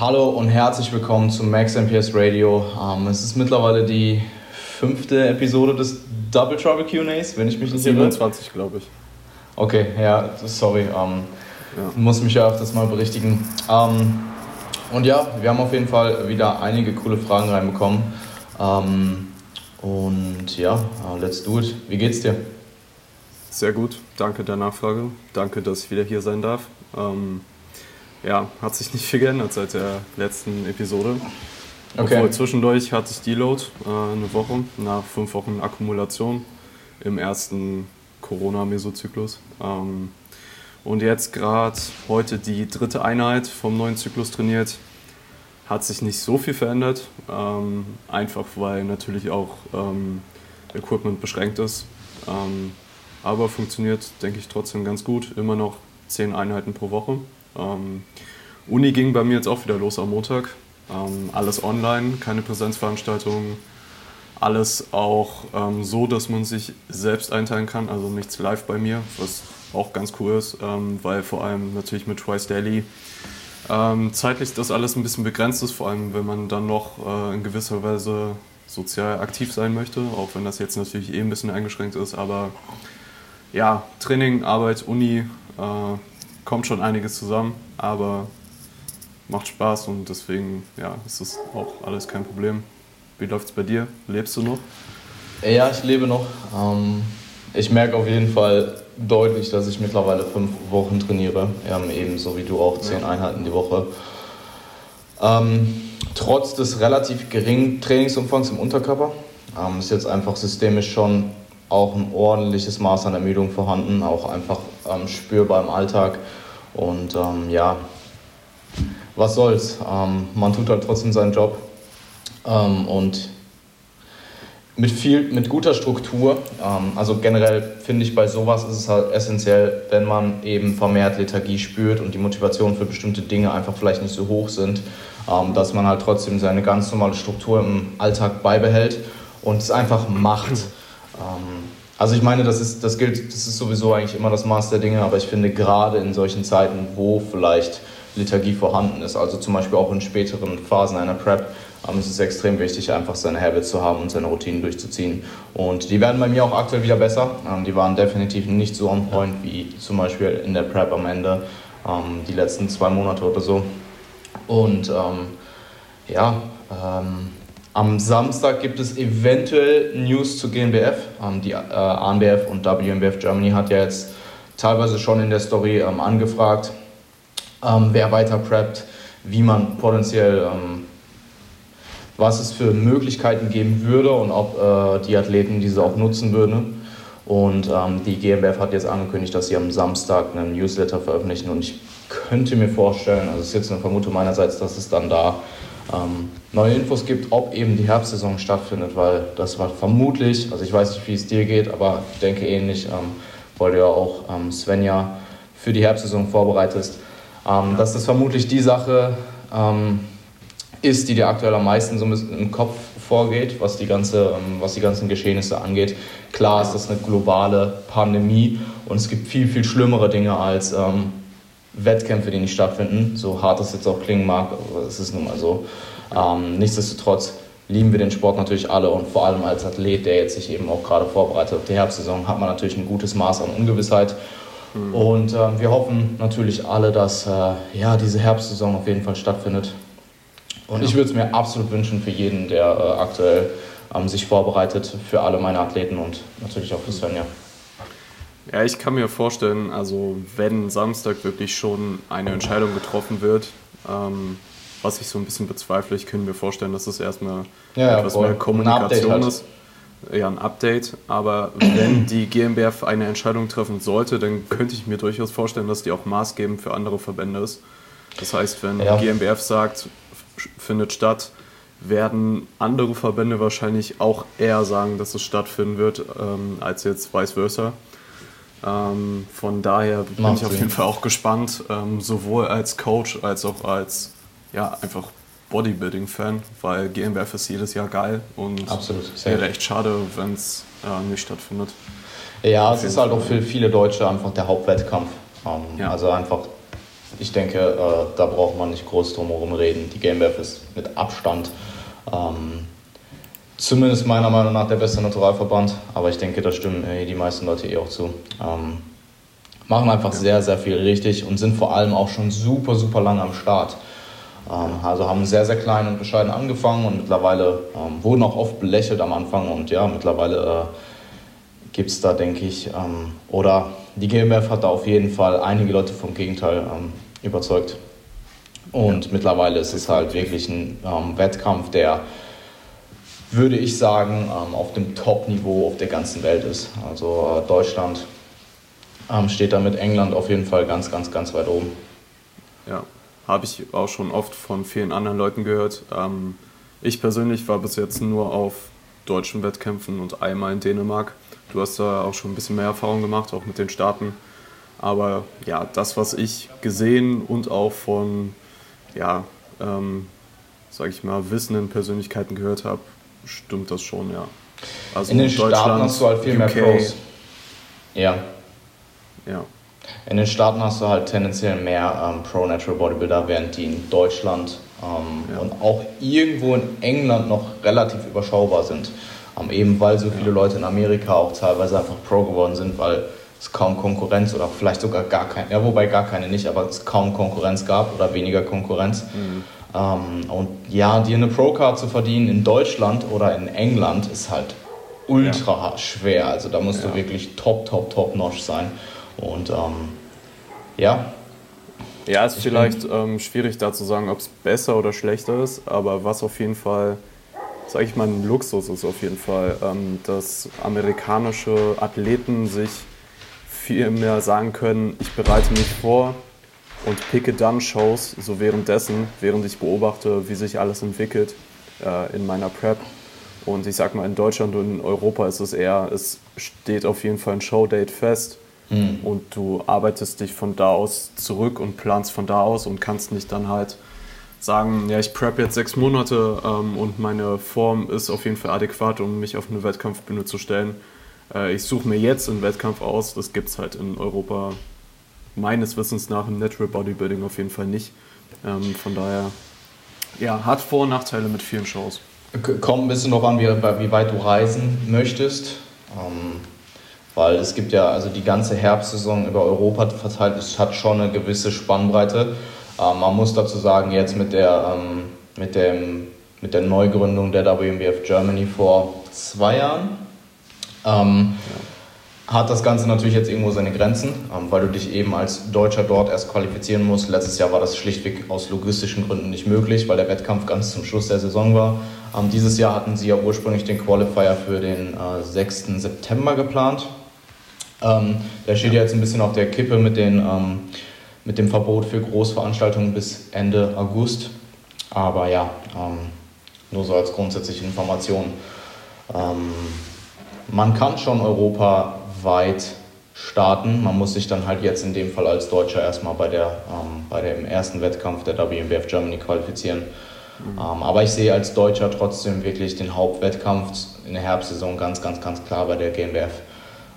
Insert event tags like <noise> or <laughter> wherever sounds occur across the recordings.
Hallo und herzlich willkommen zum Max MPS Radio. Ähm, es ist mittlerweile die fünfte Episode des Double Trouble QAs, wenn ich mich nicht irre. 27, glaube ich. Okay, ja, sorry. Ähm, ja. Muss mich ja auch das mal berichtigen. Ähm, und ja, wir haben auf jeden Fall wieder einige coole Fragen reinbekommen. Ähm, und ja, uh, let's do it. Wie geht's dir? Sehr gut, danke der Nachfrage. Danke, dass ich wieder hier sein darf. Ähm, ja, hat sich nicht viel geändert seit der letzten Episode. Okay. Obwohl zwischendurch hatte ich Deload äh, eine Woche nach fünf Wochen Akkumulation im ersten Corona-Mesozyklus. Ähm, und jetzt gerade heute die dritte Einheit vom neuen Zyklus trainiert. Hat sich nicht so viel verändert, ähm, einfach weil natürlich auch ähm, Equipment beschränkt ist. Ähm, aber funktioniert, denke ich, trotzdem ganz gut. Immer noch zehn Einheiten pro Woche. Ähm, Uni ging bei mir jetzt auch wieder los am Montag. Ähm, alles online, keine Präsenzveranstaltungen. Alles auch ähm, so, dass man sich selbst einteilen kann, also nichts live bei mir, was auch ganz cool ist, ähm, weil vor allem natürlich mit Twice Daily ähm, zeitlich das alles ein bisschen begrenzt ist, vor allem wenn man dann noch äh, in gewisser Weise sozial aktiv sein möchte, auch wenn das jetzt natürlich eh ein bisschen eingeschränkt ist, aber ja, Training, Arbeit, Uni, äh, kommt schon einiges zusammen, aber macht Spaß und deswegen ja, ist das auch alles kein Problem. Wie läuft es bei dir? Lebst du noch? Ja, ich lebe noch. Ähm, ich merke auf jeden Fall deutlich, dass ich mittlerweile fünf Wochen trainiere. Ebenso wie du auch zehn Einheiten die Woche. Ähm, trotz des relativ geringen Trainingsumfangs im Unterkörper ähm, ist jetzt einfach systemisch schon auch ein ordentliches Maß an Ermüdung vorhanden, auch einfach spürbar im Alltag. Und ähm, ja, was soll's. Ähm, man tut halt trotzdem seinen Job. Ähm, und mit viel, mit guter Struktur, ähm, also generell finde ich bei sowas ist es halt essentiell, wenn man eben vermehrt Lethargie spürt und die Motivation für bestimmte Dinge einfach vielleicht nicht so hoch sind, ähm, dass man halt trotzdem seine ganz normale Struktur im Alltag beibehält und es einfach macht. Ähm, also ich meine, das, ist, das gilt, das ist sowieso eigentlich immer das Maß der Dinge, aber ich finde gerade in solchen Zeiten, wo vielleicht Lethargie vorhanden ist, also zum Beispiel auch in späteren Phasen einer Prep, ähm, ist es extrem wichtig, einfach seine Habits zu haben und seine Routinen durchzuziehen. Und die werden bei mir auch aktuell wieder besser. Ähm, die waren definitiv nicht so on point wie zum Beispiel in der Prep am Ende, ähm, die letzten zwei Monate oder so. Und ja, am Samstag gibt es eventuell News zu GNBF. Ähm, die äh, ANBF und WNBF Germany hat ja jetzt teilweise schon in der Story ähm, angefragt, ähm, wer weiter preppt, wie man potenziell, was es für Möglichkeiten geben würde und ob äh, die Athleten diese auch nutzen würden. Und die GmbF hat jetzt angekündigt, dass sie am Samstag einen Newsletter veröffentlichen und ich könnte mir vorstellen, also es ist jetzt eine Vermutung meinerseits, dass es dann da ähm, neue Infos gibt, ob eben die Herbstsaison stattfindet, weil das war vermutlich, also ich weiß nicht, wie es dir geht, aber ich denke ähnlich, ähm, weil du ja auch ähm, Svenja für die Herbstsaison vorbereitest, ähm, dass das vermutlich die Sache ähm, ist, die dir aktuell am meisten so im Kopf vorgeht, was die, ganze, ähm, was die ganzen Geschehnisse angeht. Klar ist das eine globale Pandemie und es gibt viel, viel schlimmere Dinge als ähm, Wettkämpfe, die nicht stattfinden, so hart das jetzt auch klingen mag, aber es ist nun mal so. Ähm, nichtsdestotrotz lieben wir den Sport natürlich alle und vor allem als Athlet, der jetzt sich eben auch gerade vorbereitet auf die Herbstsaison, hat man natürlich ein gutes Maß an Ungewissheit. Mhm. Und äh, wir hoffen natürlich alle, dass äh, ja, diese Herbstsaison auf jeden Fall stattfindet. Und ja. ich würde es mir absolut wünschen für jeden, der äh, aktuell ähm, sich vorbereitet, für alle meine Athleten und natürlich auch für Svenja. Ja, ich kann mir vorstellen, also wenn Samstag wirklich schon eine Entscheidung getroffen wird, ähm, was ich so ein bisschen bezweifle, ich könnte mir vorstellen, dass es erstmal ja, etwas voll. mehr Kommunikation halt. ist. Ja, ein Update. Aber wenn <clears throat> die GmbF eine Entscheidung treffen sollte, dann könnte ich mir durchaus vorstellen, dass die auch maßgebend für andere Verbände ist. Das heißt, wenn ja. GmbF sagt, findet statt, werden andere Verbände wahrscheinlich auch eher sagen, dass es stattfinden wird, ähm, als jetzt vice versa. Ähm, von daher bin Macht ich auf jeden Fall auch gespannt, ähm, sowohl als Coach als auch als ja, einfach Bodybuilding-Fan, weil GmbF ist jedes Jahr geil und Absolut, wäre echt schade, wenn es äh, nicht stattfindet. Ja, es ist halt auch für viele Deutsche einfach der Hauptwettkampf. Ähm, ja. Also einfach ich denke, äh, da braucht man nicht groß drum herum reden. Die GmbF ist mit Abstand ähm, zumindest meiner Meinung nach der beste Naturalverband, aber ich denke, da stimmen äh, die meisten Leute eh auch zu. Ähm, machen einfach sehr, sehr viel richtig und sind vor allem auch schon super, super lange am Start. Ähm, also haben sehr, sehr klein und bescheiden angefangen und mittlerweile ähm, wurden auch oft belächelt am Anfang und ja, mittlerweile äh, gibt es da, denke ich, ähm, oder die GmbF hat da auf jeden Fall einige Leute vom Gegenteil ähm, überzeugt. Und ja. mittlerweile ist es halt wirklich ein ähm, Wettkampf, der würde ich sagen, ähm, auf dem Top-Niveau auf der ganzen Welt ist. Also äh, Deutschland ähm, steht da mit England auf jeden Fall ganz, ganz, ganz weit oben. Ja, habe ich auch schon oft von vielen anderen Leuten gehört. Ähm, ich persönlich war bis jetzt nur auf deutschen Wettkämpfen und einmal in Dänemark. Du hast da auch schon ein bisschen mehr Erfahrung gemacht, auch mit den Staaten. Aber ja, das, was ich gesehen und auch von, ja, ähm, sage ich mal, wissenden Persönlichkeiten gehört habe, stimmt das schon, ja. Also in den Staaten hast du halt viel UK, mehr Pros. Ja. Ja. In den Staaten hast du halt tendenziell mehr ähm, Pro-Natural Bodybuilder, während die in Deutschland ähm, ja. und auch irgendwo in England noch relativ überschaubar sind. Ähm, eben weil so viele Leute in Amerika auch teilweise einfach Pro geworden sind, weil es kaum Konkurrenz oder vielleicht sogar gar keine, ja wobei gar keine nicht, aber es kaum Konkurrenz gab oder weniger Konkurrenz. Mhm. Ähm, und ja, dir eine Pro-Card zu verdienen in Deutschland oder in England ist halt ultra ja. schwer. Also da musst ja. du wirklich top, top, top notch sein. Und ähm, ja. Ja, ist vielleicht ähm, schwierig da zu sagen, ob es besser oder schlechter ist, aber was auf jeden Fall, sage ich mal, ein Luxus ist auf jeden Fall, ähm, dass amerikanische Athleten sich viel mehr sagen können, ich bereite mich vor, und picke dann Shows so währenddessen, während ich beobachte, wie sich alles entwickelt äh, in meiner Prep. Und ich sag mal, in Deutschland und in Europa ist es eher, es steht auf jeden Fall ein Showdate fest mhm. und du arbeitest dich von da aus zurück und planst von da aus und kannst nicht dann halt sagen, ja, ich prep jetzt sechs Monate ähm, und meine Form ist auf jeden Fall adäquat, um mich auf eine Wettkampfbühne zu stellen. Äh, ich suche mir jetzt einen Wettkampf aus, das gibt es halt in Europa meines Wissens nach im Natural Bodybuilding auf jeden Fall nicht. Ähm, von daher, ja, hat Vor- und Nachteile mit vielen Shows. Kommt ein bisschen noch an, wie, wie weit du reisen möchtest. Ähm, weil es gibt ja, also die ganze Herbstsaison über Europa verteilt, es hat schon eine gewisse Spannbreite. Ähm, man muss dazu sagen, jetzt mit der, ähm, mit, dem, mit der Neugründung der WMBF Germany vor zwei Jahren, ähm, ja hat das Ganze natürlich jetzt irgendwo seine Grenzen, ähm, weil du dich eben als Deutscher dort erst qualifizieren musst. Letztes Jahr war das schlichtweg aus logistischen Gründen nicht möglich, weil der Wettkampf ganz zum Schluss der Saison war. Ähm, dieses Jahr hatten sie ja ursprünglich den Qualifier für den 6. Äh, September geplant. Ähm, der steht ja jetzt ein bisschen auf der Kippe mit, den, mit dem Verbot für Großveranstaltungen bis Ende August. Aber ja, nur so als grundsätzliche Information. Man kann schon Europa weit starten. Man muss sich dann halt jetzt in dem Fall als Deutscher erstmal bei, der, ähm, bei dem ersten Wettkampf der WMBF Germany qualifizieren. Mhm. Ähm, aber ich sehe als Deutscher trotzdem wirklich den Hauptwettkampf in der Herbstsaison ganz, ganz, ganz klar bei der GmbF.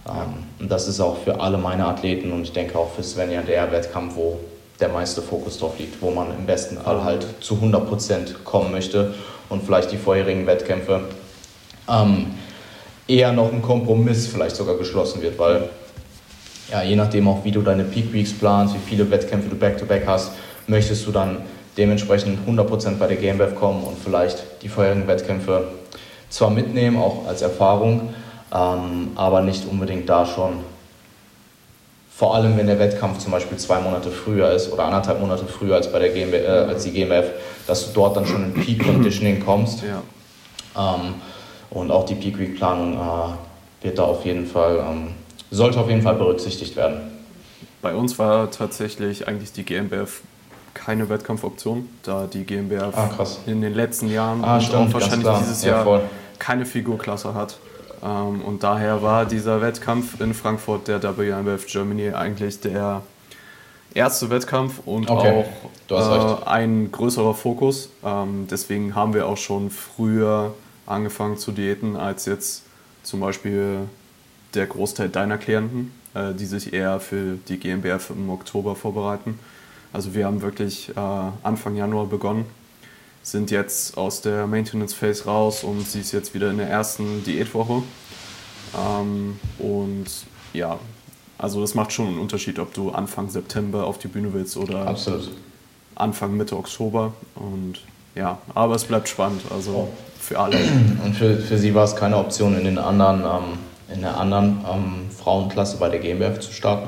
Ähm, und das ist auch für alle meine Athleten und ich denke auch für Svenja der Wettkampf, wo der meiste Fokus drauf liegt, wo man im besten Fall halt zu 100% kommen möchte und vielleicht die vorherigen Wettkämpfe ähm, eher noch ein Kompromiss vielleicht sogar geschlossen wird, weil ja, je nachdem auch wie du deine Peak Weeks planst, wie viele Wettkämpfe du back-to-back -back hast, möchtest du dann dementsprechend 100% bei der GmbF kommen und vielleicht die vorherigen Wettkämpfe zwar mitnehmen, auch als Erfahrung, ähm, aber nicht unbedingt da schon, vor allem wenn der Wettkampf zum Beispiel zwei Monate früher ist oder anderthalb Monate früher als, bei der GmbF, äh, als die GmbF, dass du dort dann schon in Peak Conditioning kommst. Ja. Ähm, und auch die Peak Week Planung äh, wird da auf jeden Fall, ähm, sollte auf jeden Fall berücksichtigt werden. Bei uns war tatsächlich eigentlich die GmbF keine Wettkampfoption, da die GmbF ah, in den letzten Jahren ah, und auch wahrscheinlich dieses Jahr ja, keine Figurklasse hat. Ähm, und daher war dieser Wettkampf in Frankfurt, der WMBF Germany, eigentlich der erste Wettkampf und okay. auch äh, ein größerer Fokus. Ähm, deswegen haben wir auch schon früher angefangen zu diäten als jetzt zum Beispiel der Großteil deiner Klienten, äh, die sich eher für die GmbF im Oktober vorbereiten. Also wir haben wirklich äh, Anfang Januar begonnen, sind jetzt aus der Maintenance Phase raus und sie ist jetzt wieder in der ersten Diätwoche. Ähm, und ja, also das macht schon einen Unterschied, ob du Anfang September auf die Bühne willst oder Absolut. Anfang Mitte Oktober. Und ja, aber es bleibt spannend, also für alle. Und für, für sie war es keine Option, in den anderen, ähm, in der anderen ähm, Frauenklasse bei der GmbF zu starten?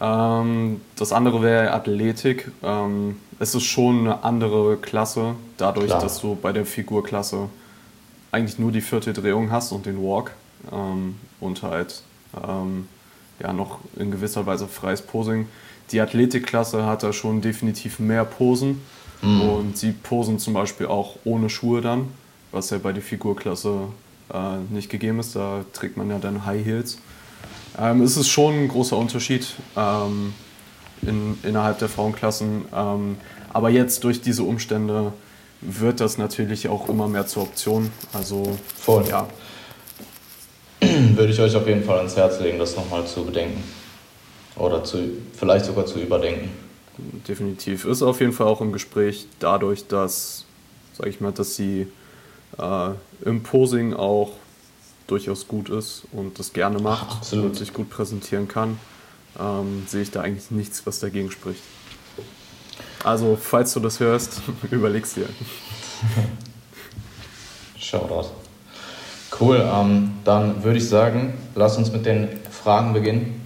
Ähm, das andere wäre Athletik. Ähm, es ist schon eine andere Klasse, dadurch, Klar. dass du bei der Figurklasse eigentlich nur die vierte Drehung hast und den Walk ähm, und halt ähm, ja, noch in gewisser Weise freies Posing. Die Athletikklasse hat da schon definitiv mehr Posen mhm. und sie posen zum Beispiel auch ohne Schuhe dann, was ja bei der Figurklasse äh, nicht gegeben ist. Da trägt man ja dann High Heels. Ähm, es ist schon ein großer Unterschied ähm, in, innerhalb der Frauenklassen. Ähm, aber jetzt durch diese Umstände wird das natürlich auch immer mehr zur Option. Also, Voll. ja. <clears throat> Würde ich euch auf jeden Fall ans Herz legen, das nochmal zu bedenken. Oder zu, vielleicht sogar zu überdenken. Definitiv. Ist auf jeden Fall auch im Gespräch dadurch, dass, sag ich mal, dass sie äh, im Posing auch durchaus gut ist und das gerne macht Absolut. und sich gut präsentieren kann, ähm, sehe ich da eigentlich nichts, was dagegen spricht. Also, falls du das hörst, <laughs> überleg's dir. Shoutout. Cool, ähm, dann würde ich sagen, lass uns mit den Fragen beginnen.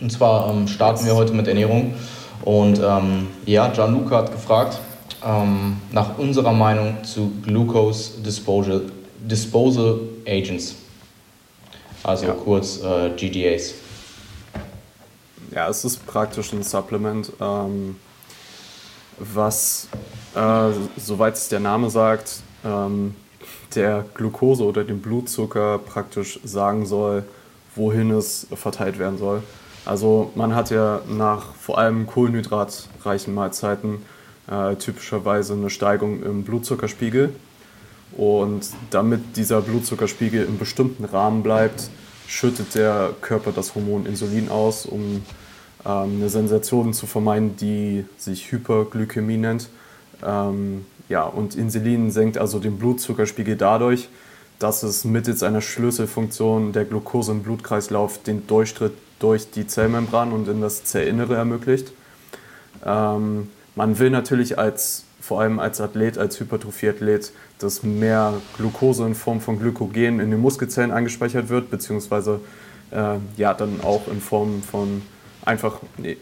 Und zwar ähm, starten wir heute mit Ernährung. Und ähm, ja, Gianluca hat gefragt ähm, nach unserer Meinung zu Glucose Disposal, Disposal Agents also ja. kurz äh, GDAs. Ja, es ist praktisch ein Supplement, ähm, was, äh, soweit es der Name sagt, ähm, der Glucose oder den Blutzucker praktisch sagen soll, wohin es verteilt werden soll. Also man hat ja nach vor allem kohlenhydratreichen Mahlzeiten äh, typischerweise eine Steigung im Blutzuckerspiegel. Und damit dieser Blutzuckerspiegel im bestimmten Rahmen bleibt, schüttet der Körper das Hormon Insulin aus, um ähm, eine Sensation zu vermeiden, die sich Hyperglykämie nennt. Ähm, ja, und Insulin senkt also den Blutzuckerspiegel dadurch, dass es mittels einer Schlüsselfunktion der Glucose im Blutkreislauf den Durchstritt durch die Zellmembran und in das Zellinnere ermöglicht. Ähm, man will natürlich als vor allem als Athlet, als Hypertrophieathlet, dass mehr Glucose in Form von Glykogen in den Muskelzellen eingespeichert wird, beziehungsweise äh, ja, dann auch in Form von einfach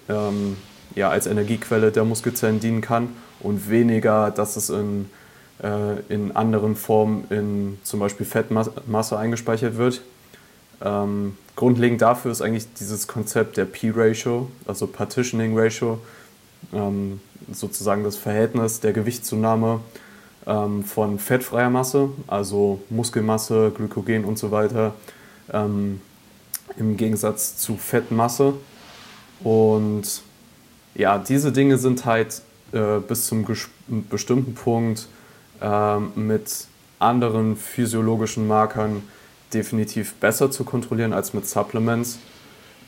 ähm, ja, als Energiequelle der Muskelzellen dienen kann und weniger, dass es in, äh, in anderen Formen in zum Beispiel Fettmasse eingespeichert wird. Ähm, grundlegend dafür ist eigentlich dieses Konzept der P-Ratio, also Partitioning Ratio, ähm, sozusagen das Verhältnis der Gewichtszunahme ähm, von fettfreier Masse, also Muskelmasse, Glykogen und so weiter, ähm, im Gegensatz zu Fettmasse. Und ja, diese Dinge sind halt äh, bis zum bestimmten Punkt äh, mit anderen physiologischen Markern definitiv besser zu kontrollieren als mit Supplements.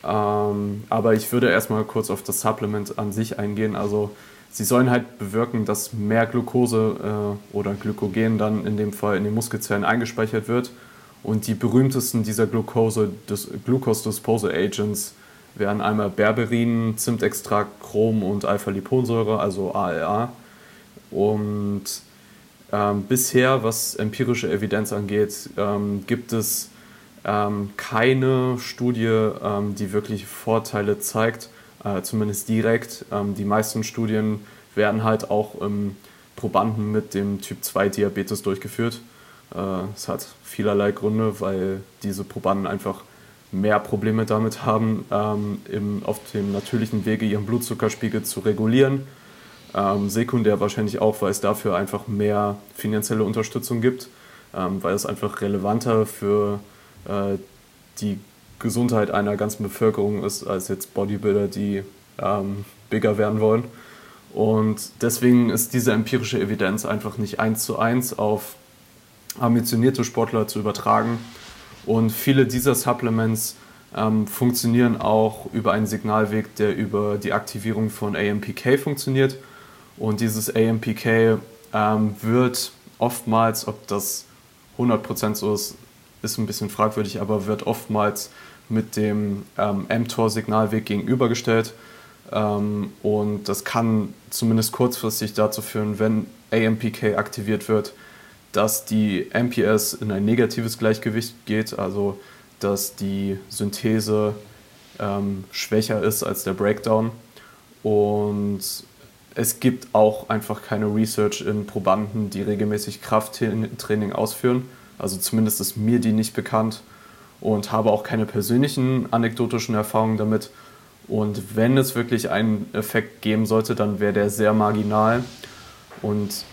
Ähm, aber ich würde erstmal kurz auf das Supplement an sich eingehen. Also sie sollen halt bewirken, dass mehr Glucose äh, oder Glykogen dann in dem Fall in den Muskelzellen eingespeichert wird. Und die berühmtesten dieser Glucose, des, Glucose Disposal Agents wären einmal Berberin, Zimtextrakt, Chrom und Alpha-Liponsäure, also ALA. Und ähm, bisher, was empirische Evidenz angeht, ähm, gibt es ähm, keine Studie, ähm, die wirklich Vorteile zeigt, äh, zumindest direkt. Ähm, die meisten Studien werden halt auch im Probanden mit dem Typ 2 Diabetes durchgeführt. Äh, es hat vielerlei Gründe, weil diese Probanden einfach mehr Probleme damit haben, ähm, im, auf dem natürlichen Wege ihren Blutzuckerspiegel zu regulieren. Ähm, sekundär wahrscheinlich auch, weil es dafür einfach mehr finanzielle Unterstützung gibt, ähm, weil es einfach relevanter für äh, die Gesundheit einer ganzen Bevölkerung ist, als jetzt Bodybuilder, die ähm, bigger werden wollen. Und deswegen ist diese empirische Evidenz einfach nicht eins zu eins auf ambitionierte Sportler zu übertragen. Und viele dieser Supplements ähm, funktionieren auch über einen Signalweg, der über die Aktivierung von AMPK funktioniert. Und dieses AMPK ähm, wird oftmals, ob das 100% so ist, ist ein bisschen fragwürdig, aber wird oftmals mit dem ähm, mTOR-Signalweg gegenübergestellt. Ähm, und das kann zumindest kurzfristig dazu führen, wenn AMPK aktiviert wird, dass die MPS in ein negatives Gleichgewicht geht, also dass die Synthese ähm, schwächer ist als der Breakdown. Und es gibt auch einfach keine Research in Probanden, die regelmäßig Krafttraining ausführen. Also zumindest ist mir die nicht bekannt und habe auch keine persönlichen anekdotischen Erfahrungen damit. Und wenn es wirklich einen Effekt geben sollte, dann wäre der sehr marginal. Und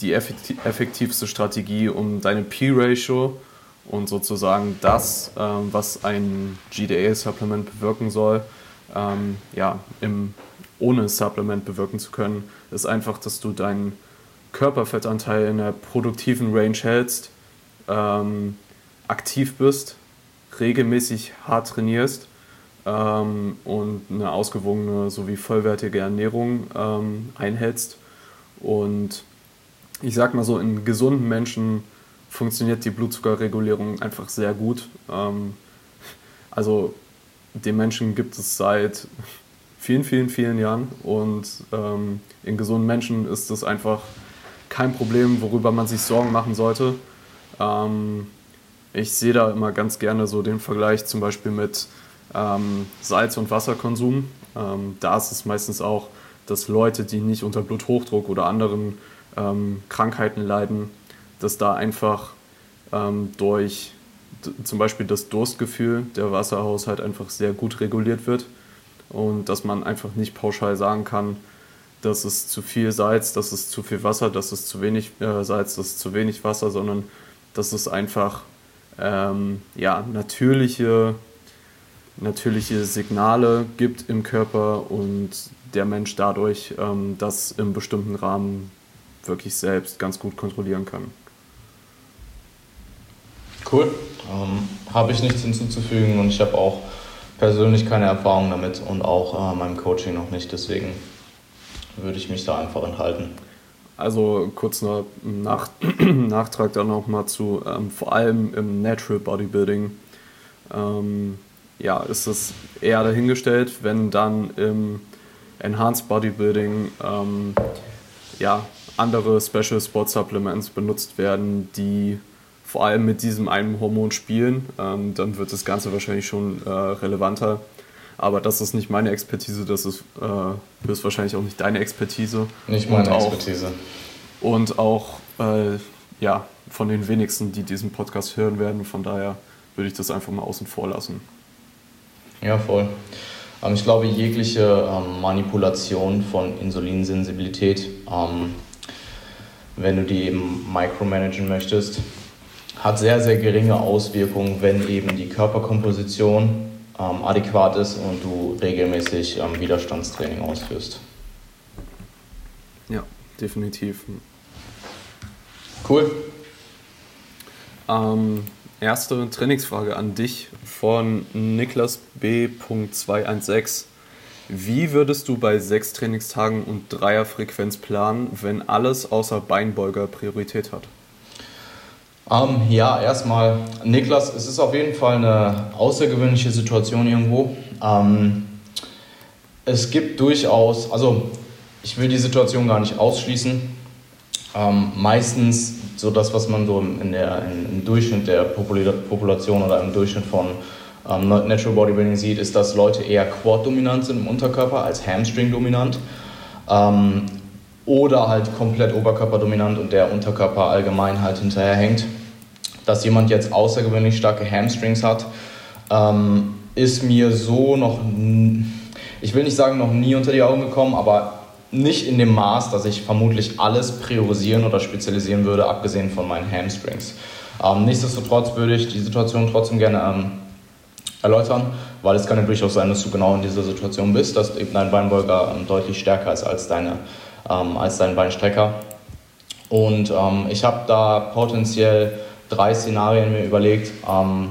die effektivste Strategie, um deine P-Ratio und sozusagen das, ähm, was ein GDA-Supplement bewirken soll, ähm, ja, im, ohne Supplement bewirken zu können, ist einfach, dass du deinen Körperfettanteil in der produktiven Range hältst, ähm, aktiv bist, regelmäßig hart trainierst ähm, und eine ausgewogene sowie vollwertige Ernährung ähm, einhältst. Und ich sag mal so, in gesunden Menschen funktioniert die Blutzuckerregulierung einfach sehr gut. Ähm, also den Menschen gibt es seit vielen, vielen, vielen Jahren und ähm, in gesunden Menschen ist das einfach kein Problem, worüber man sich Sorgen machen sollte. Ähm, ich sehe da immer ganz gerne so den Vergleich zum Beispiel mit ähm, Salz- und Wasserkonsum. Ähm, da ist es meistens auch, dass Leute, die nicht unter Bluthochdruck oder anderen ähm, Krankheiten leiden, dass da einfach ähm, durch zum Beispiel das Durstgefühl der Wasserhaushalt einfach sehr gut reguliert wird und dass man einfach nicht pauschal sagen kann, das ist zu viel Salz, das ist zu viel Wasser, das ist zu wenig äh, Salz, das ist zu wenig Wasser, sondern dass es einfach ähm, ja, natürliche, natürliche Signale gibt im Körper und der Mensch dadurch ähm, das im bestimmten Rahmen wirklich selbst ganz gut kontrollieren kann. Cool. Ähm, habe ich nichts hinzuzufügen und ich habe auch persönlich keine Erfahrung damit und auch äh, meinem Coaching noch nicht. Deswegen würde ich mich da einfach enthalten. Also kurz noch Nach <clears throat> Nachtrag dann nochmal zu, ähm, vor allem im Natural Bodybuilding, ähm, ja, ist es eher dahingestellt, wenn dann im Enhanced Bodybuilding ähm, ja, andere Special Sport Supplements benutzt werden, die vor allem mit diesem einen Hormon spielen, ähm, dann wird das Ganze wahrscheinlich schon äh, relevanter. Aber das ist nicht meine Expertise, das ist äh, höchstwahrscheinlich auch nicht deine Expertise. Nicht meine und Expertise. und auch äh, ja, von den wenigsten, die diesen Podcast hören werden. Von daher würde ich das einfach mal außen vor lassen. Ja, voll. Ähm, ich glaube, jegliche ähm, Manipulation von Insulinsensibilität, ähm, wenn du die eben micromanagen möchtest, hat sehr, sehr geringe Auswirkungen, wenn eben die Körperkomposition ähm, adäquat ist und du regelmäßig ähm, Widerstandstraining ausführst. Ja, definitiv. Cool. Ähm, erste Trainingsfrage an dich von Niklas B.216. Wie würdest du bei sechs Trainingstagen und Dreierfrequenz planen, wenn alles außer Beinbeuger Priorität hat? Ähm, ja, erstmal, Niklas, es ist auf jeden Fall eine außergewöhnliche Situation irgendwo. Ähm, es gibt durchaus, also ich will die Situation gar nicht ausschließen. Ähm, meistens so das, was man so in der, im Durchschnitt der Population oder im Durchschnitt von ähm, Natural Bodybuilding sieht, ist, dass Leute eher Quad-dominant sind im Unterkörper als Hamstring-dominant. Ähm, oder halt komplett oberkörperdominant und der Unterkörper allgemein halt hinterherhängt dass jemand jetzt außergewöhnlich starke Hamstrings hat, ähm, ist mir so noch, ich will nicht sagen noch nie unter die Augen gekommen, aber nicht in dem Maß, dass ich vermutlich alles priorisieren oder spezialisieren würde, abgesehen von meinen Hamstrings. Ähm, nichtsdestotrotz würde ich die Situation trotzdem gerne ähm, erläutern, weil es kann ja durchaus sein, dass du genau in dieser Situation bist, dass eben dein Beinbeuger ähm, deutlich stärker ist als, deine, ähm, als dein Beinstrecker. Und ähm, ich habe da potenziell drei Szenarien mir überlegt. Ähm,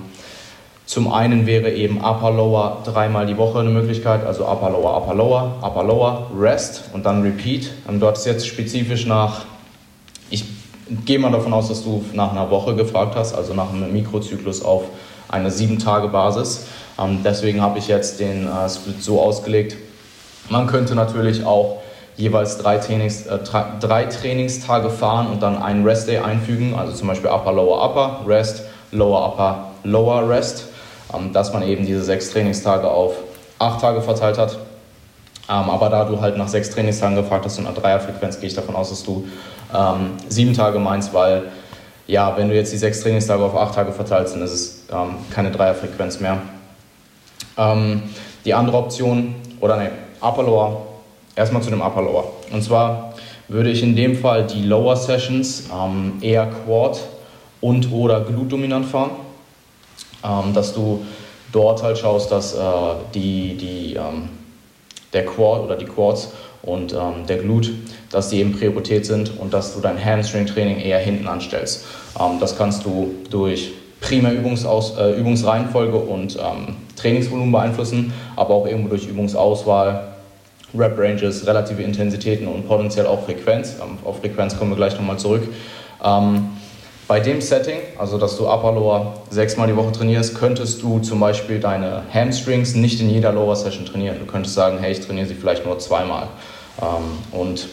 Zum einen wäre eben Upper Lower dreimal die Woche eine Möglichkeit, also Upper Lower, Upper Lower, Upper Lower, Rest und dann Repeat. Und dort ist jetzt spezifisch nach, ich gehe mal davon aus, dass du nach einer Woche gefragt hast, also nach einem Mikrozyklus auf eine 7-Tage-Basis. Ähm, deswegen habe ich jetzt den äh, Split so ausgelegt. Man könnte natürlich auch jeweils drei, Trainings, äh, drei Trainingstage fahren und dann einen Rest Day einfügen, also zum Beispiel Upper, Lower, Upper, Rest, Lower, Upper, Lower, Rest. Ähm, dass man eben diese sechs Trainingstage auf acht Tage verteilt hat. Ähm, aber da du halt nach sechs Trainingstagen gefragt hast und einer Dreierfrequenz, gehe ich davon aus, dass du ähm, sieben Tage meinst, weil ja, wenn du jetzt die sechs Trainingstage auf acht Tage verteilst, dann ist es ähm, keine Dreierfrequenz mehr. Ähm, die andere Option, oder ne, Upper Lower, erstmal zu dem Upper Lower. Und zwar würde ich in dem Fall die Lower Sessions ähm, eher Quad und oder Glut dominant fahren ähm, dass du dort halt schaust, dass äh, die, die, ähm, der Quad oder die Quads und ähm, der Glut, dass die eben Priorität sind und dass du dein Hamstring-Training eher hinten anstellst. Ähm, das kannst du durch primär Übungsaus, äh, Übungsreihenfolge und ähm, Trainingsvolumen beeinflussen, aber auch irgendwo durch Übungsauswahl, Rep-Ranges, relative Intensitäten und potenziell auch Frequenz. Ähm, auf Frequenz kommen wir gleich nochmal zurück. Ähm, bei dem Setting, also dass du Upper Lower sechsmal die Woche trainierst, könntest du zum Beispiel deine Hamstrings nicht in jeder Lower Session trainieren. Du könntest sagen, hey, ich trainiere sie vielleicht nur zweimal ähm, und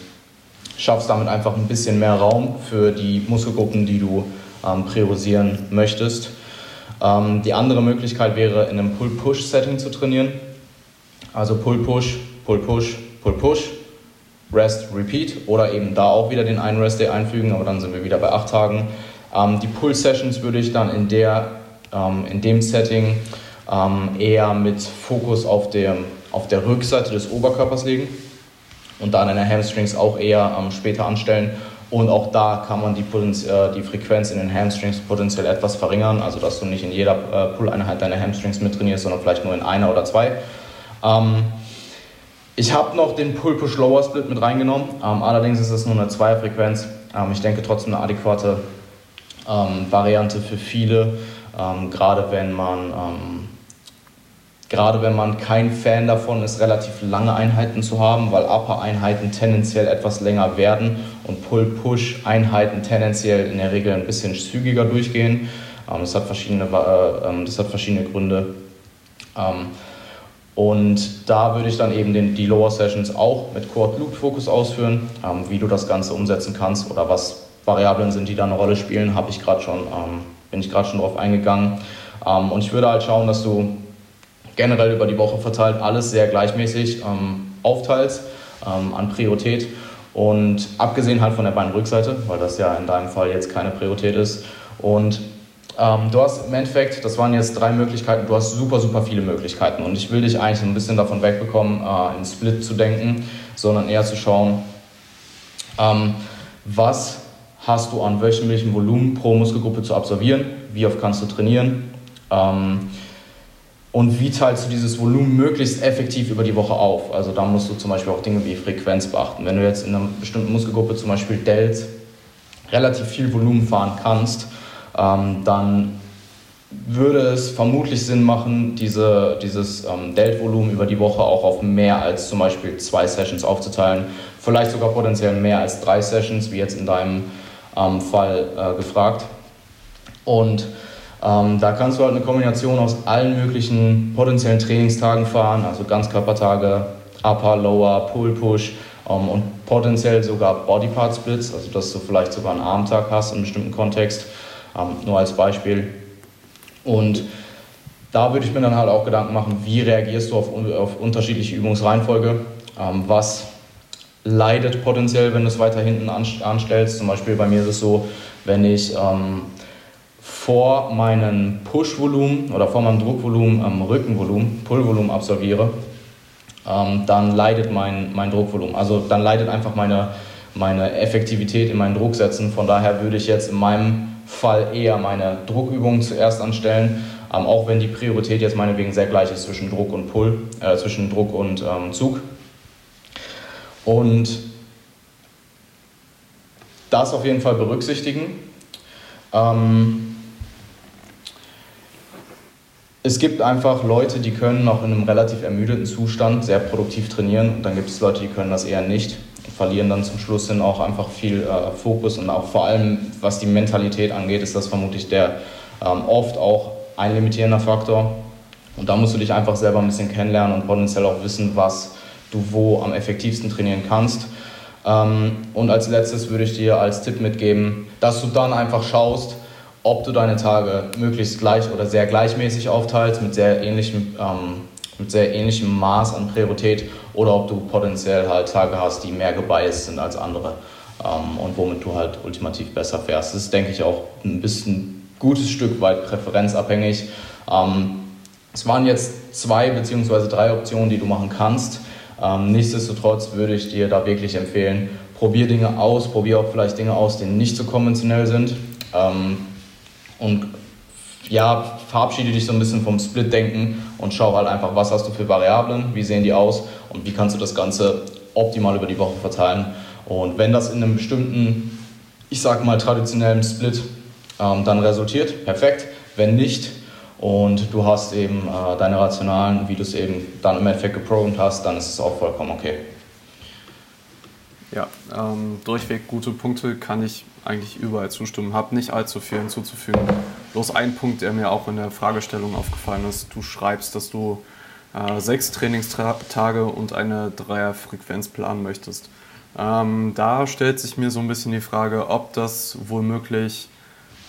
schaffst damit einfach ein bisschen mehr Raum für die Muskelgruppen, die du ähm, priorisieren möchtest. Ähm, die andere Möglichkeit wäre, in einem Pull-Push-Setting zu trainieren. Also Pull-Push, Pull-Push, Pull-Push, Rest, Repeat oder eben da auch wieder den einen Rest-Day einfügen, aber dann sind wir wieder bei acht Tagen. Ähm, die Pull-Sessions würde ich dann in, der, ähm, in dem Setting ähm, eher mit Fokus auf, dem, auf der Rückseite des Oberkörpers legen und dann in den Hamstrings auch eher ähm, später anstellen. Und auch da kann man die, äh, die Frequenz in den Hamstrings potenziell etwas verringern, also dass du nicht in jeder äh, Pull-Einheit deine Hamstrings mittrainierst, sondern vielleicht nur in einer oder zwei. Ähm, ich habe noch den Pull-Push-Lower-Split mit reingenommen, ähm, allerdings ist es nur eine Zweierfrequenz. Ähm, ich denke trotzdem eine adäquate ähm, Variante für viele, ähm, gerade wenn man ähm, gerade wenn man kein Fan davon ist, relativ lange Einheiten zu haben, weil Upper-Einheiten tendenziell etwas länger werden und Pull-Push-Einheiten tendenziell in der Regel ein bisschen zügiger durchgehen. Ähm, das, hat verschiedene, äh, das hat verschiedene Gründe. Ähm, und da würde ich dann eben den, die Lower Sessions auch mit Quad Loop Fokus ausführen, wie du das Ganze umsetzen kannst oder was Variablen sind, die da eine Rolle spielen, habe ich gerade schon, ähm, bin ich gerade schon drauf eingegangen. Ähm, und ich würde halt schauen, dass du generell über die Woche verteilt alles sehr gleichmäßig ähm, aufteilst ähm, an Priorität. Und abgesehen halt von der Beinrückseite, weil das ja in deinem Fall jetzt keine Priorität ist. Und ähm, du hast im Endeffekt, das waren jetzt drei Möglichkeiten, du hast super, super viele Möglichkeiten. Und ich will dich eigentlich ein bisschen davon wegbekommen, äh, in Split zu denken, sondern eher zu schauen, ähm, was hast du an wöchentlichem Volumen pro Muskelgruppe zu absolvieren, wie oft kannst du trainieren ähm, und wie teilst du dieses Volumen möglichst effektiv über die Woche auf. Also da musst du zum Beispiel auch Dinge wie Frequenz beachten. Wenn du jetzt in einer bestimmten Muskelgruppe zum Beispiel Delt relativ viel Volumen fahren kannst, dann würde es vermutlich Sinn machen, diese, dieses ähm, Delt-Volumen über die Woche auch auf mehr als zum Beispiel zwei Sessions aufzuteilen. Vielleicht sogar potenziell mehr als drei Sessions, wie jetzt in deinem ähm, Fall äh, gefragt. Und ähm, da kannst du halt eine Kombination aus allen möglichen potenziellen Trainingstagen fahren, also Ganzkörpertage, Upper, Lower, Pull, Push ähm, und potenziell sogar Bodypart Splits, also dass du vielleicht sogar einen Armtag hast in einem bestimmten Kontext, ähm, nur als Beispiel. Und da würde ich mir dann halt auch Gedanken machen, wie reagierst du auf, auf unterschiedliche Übungsreihenfolge, ähm, was leidet potenziell, wenn du es weiter hinten anstellst. Zum Beispiel bei mir ist es so, wenn ich ähm, vor meinem Push-Volumen oder vor meinem Druckvolumen ähm, Rückenvolumen, Pull-Volumen absolviere, ähm, dann leidet mein, mein Druckvolumen. Also dann leidet einfach meine, meine Effektivität in meinen Drucksätzen. Von daher würde ich jetzt in meinem Fall eher meine Druckübungen zuerst anstellen, ähm, auch wenn die Priorität jetzt meinetwegen sehr gleich ist zwischen Druck und Pull, äh, zwischen Druck und ähm, Zug. Und das auf jeden Fall berücksichtigen. Ähm, es gibt einfach Leute, die können noch in einem relativ ermüdeten Zustand sehr produktiv trainieren und dann gibt es Leute, die können das eher nicht verlieren dann zum Schluss hin auch einfach viel äh, Fokus und auch vor allem was die Mentalität angeht, ist das vermutlich der ähm, oft auch ein limitierender Faktor und da musst du dich einfach selber ein bisschen kennenlernen und potenziell auch wissen, was du wo am effektivsten trainieren kannst. Ähm, und als letztes würde ich dir als Tipp mitgeben, dass du dann einfach schaust, ob du deine Tage möglichst gleich oder sehr gleichmäßig aufteilst mit sehr ähnlichem, ähm, mit sehr ähnlichem Maß an Priorität oder ob du potenziell halt Tage hast, die mehr gebiased sind als andere ähm, und womit du halt ultimativ besser fährst. Das ist, denke ich, auch ein bisschen gutes Stück weit präferenzabhängig. Ähm, es waren jetzt zwei bzw. drei Optionen, die du machen kannst. Ähm, nichtsdestotrotz würde ich dir da wirklich empfehlen, probier Dinge aus, probier auch vielleicht Dinge aus, die nicht so konventionell sind. Ähm, und ja, verabschiede dich so ein bisschen vom Split-Denken und schau halt einfach, was hast du für Variablen, wie sehen die aus und wie kannst du das Ganze optimal über die Woche verteilen. Und wenn das in einem bestimmten, ich sag mal, traditionellen Split ähm, dann resultiert, perfekt. Wenn nicht und du hast eben äh, deine Rationalen, wie du es eben dann im Endeffekt geprogrammt hast, dann ist es auch vollkommen okay. Ja, ähm, durchweg gute Punkte kann ich eigentlich überall zustimmen. Habe nicht allzu viel hinzuzufügen. Bloß ein Punkt, der mir auch in der Fragestellung aufgefallen ist. Du schreibst, dass du äh, sechs Trainingstage und eine Dreierfrequenz planen möchtest. Ähm, da stellt sich mir so ein bisschen die Frage, ob das womöglich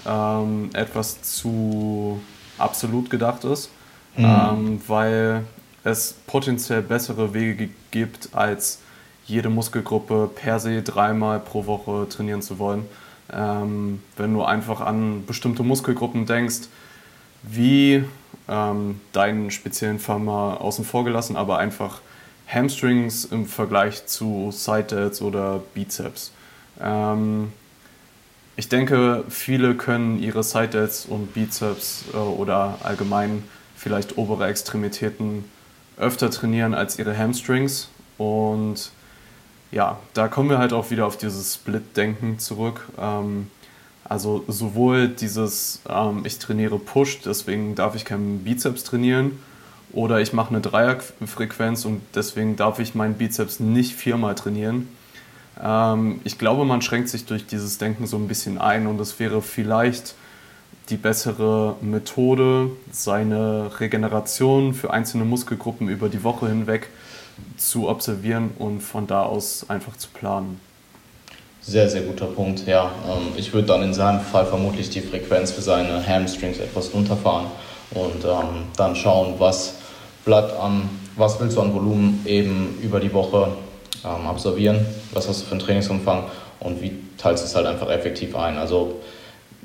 ähm, etwas zu absolut gedacht ist, mhm. ähm, weil es potenziell bessere Wege gibt als jede Muskelgruppe per se dreimal pro Woche trainieren zu wollen. Ähm, wenn du einfach an bestimmte Muskelgruppen denkst, wie ähm, deinen speziellen Fall mal außen vor gelassen, aber einfach Hamstrings im Vergleich zu Side-Delts oder Bizeps. Ähm, ich denke, viele können ihre Side-Delts und Bizeps äh, oder allgemein vielleicht obere Extremitäten öfter trainieren als ihre Hamstrings und ja, da kommen wir halt auch wieder auf dieses Split-Denken zurück. Ähm, also sowohl dieses, ähm, ich trainiere Push, deswegen darf ich keinen Bizeps trainieren, oder ich mache eine Dreierfrequenz und deswegen darf ich meinen Bizeps nicht viermal trainieren. Ähm, ich glaube, man schränkt sich durch dieses Denken so ein bisschen ein und es wäre vielleicht die bessere Methode, seine Regeneration für einzelne Muskelgruppen über die Woche hinweg zu observieren und von da aus einfach zu planen. Sehr, sehr guter Punkt, ja. Ähm, ich würde dann in seinem Fall vermutlich die Frequenz für seine Hamstrings etwas runterfahren und ähm, dann schauen, was bleibt an, was willst du an Volumen eben über die Woche ähm, absolvieren, was hast du für einen Trainingsumfang und wie teilst du es halt einfach effektiv ein. Also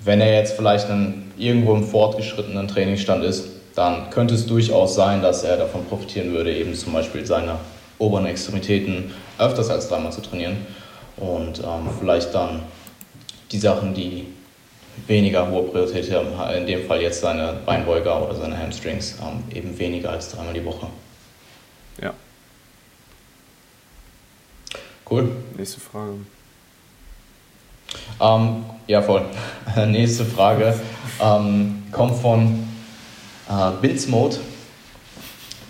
wenn er jetzt vielleicht einen, irgendwo im fortgeschrittenen Trainingsstand ist, dann könnte es durchaus sein, dass er davon profitieren würde, eben zum Beispiel seine oberen Extremitäten öfters als dreimal zu trainieren und ähm, vielleicht dann die Sachen, die weniger hohe Priorität haben, in dem Fall jetzt seine Beinbeuger oder seine Hamstrings, ähm, eben weniger als dreimal die Woche. Ja. Cool. Nächste Frage. Ähm, ja, voll. <laughs> Nächste Frage ähm, kommt von äh, Mode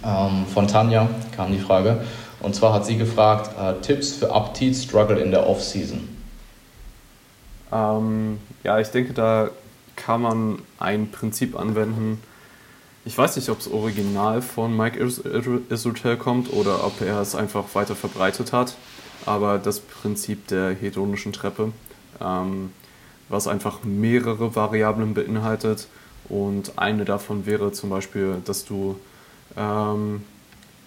ähm, von Tanja kam die Frage. Und zwar hat sie gefragt, äh, Tipps für Appetit Struggle in der Off-Season. Ähm, ja, ich denke, da kann man ein Prinzip anwenden. Ich weiß nicht, ob es original von Mike Isotel kommt oder ob er es einfach weiter verbreitet hat, aber das Prinzip der hedonischen Treppe, ähm, was einfach mehrere Variablen beinhaltet und eine davon wäre zum Beispiel, dass du, ähm,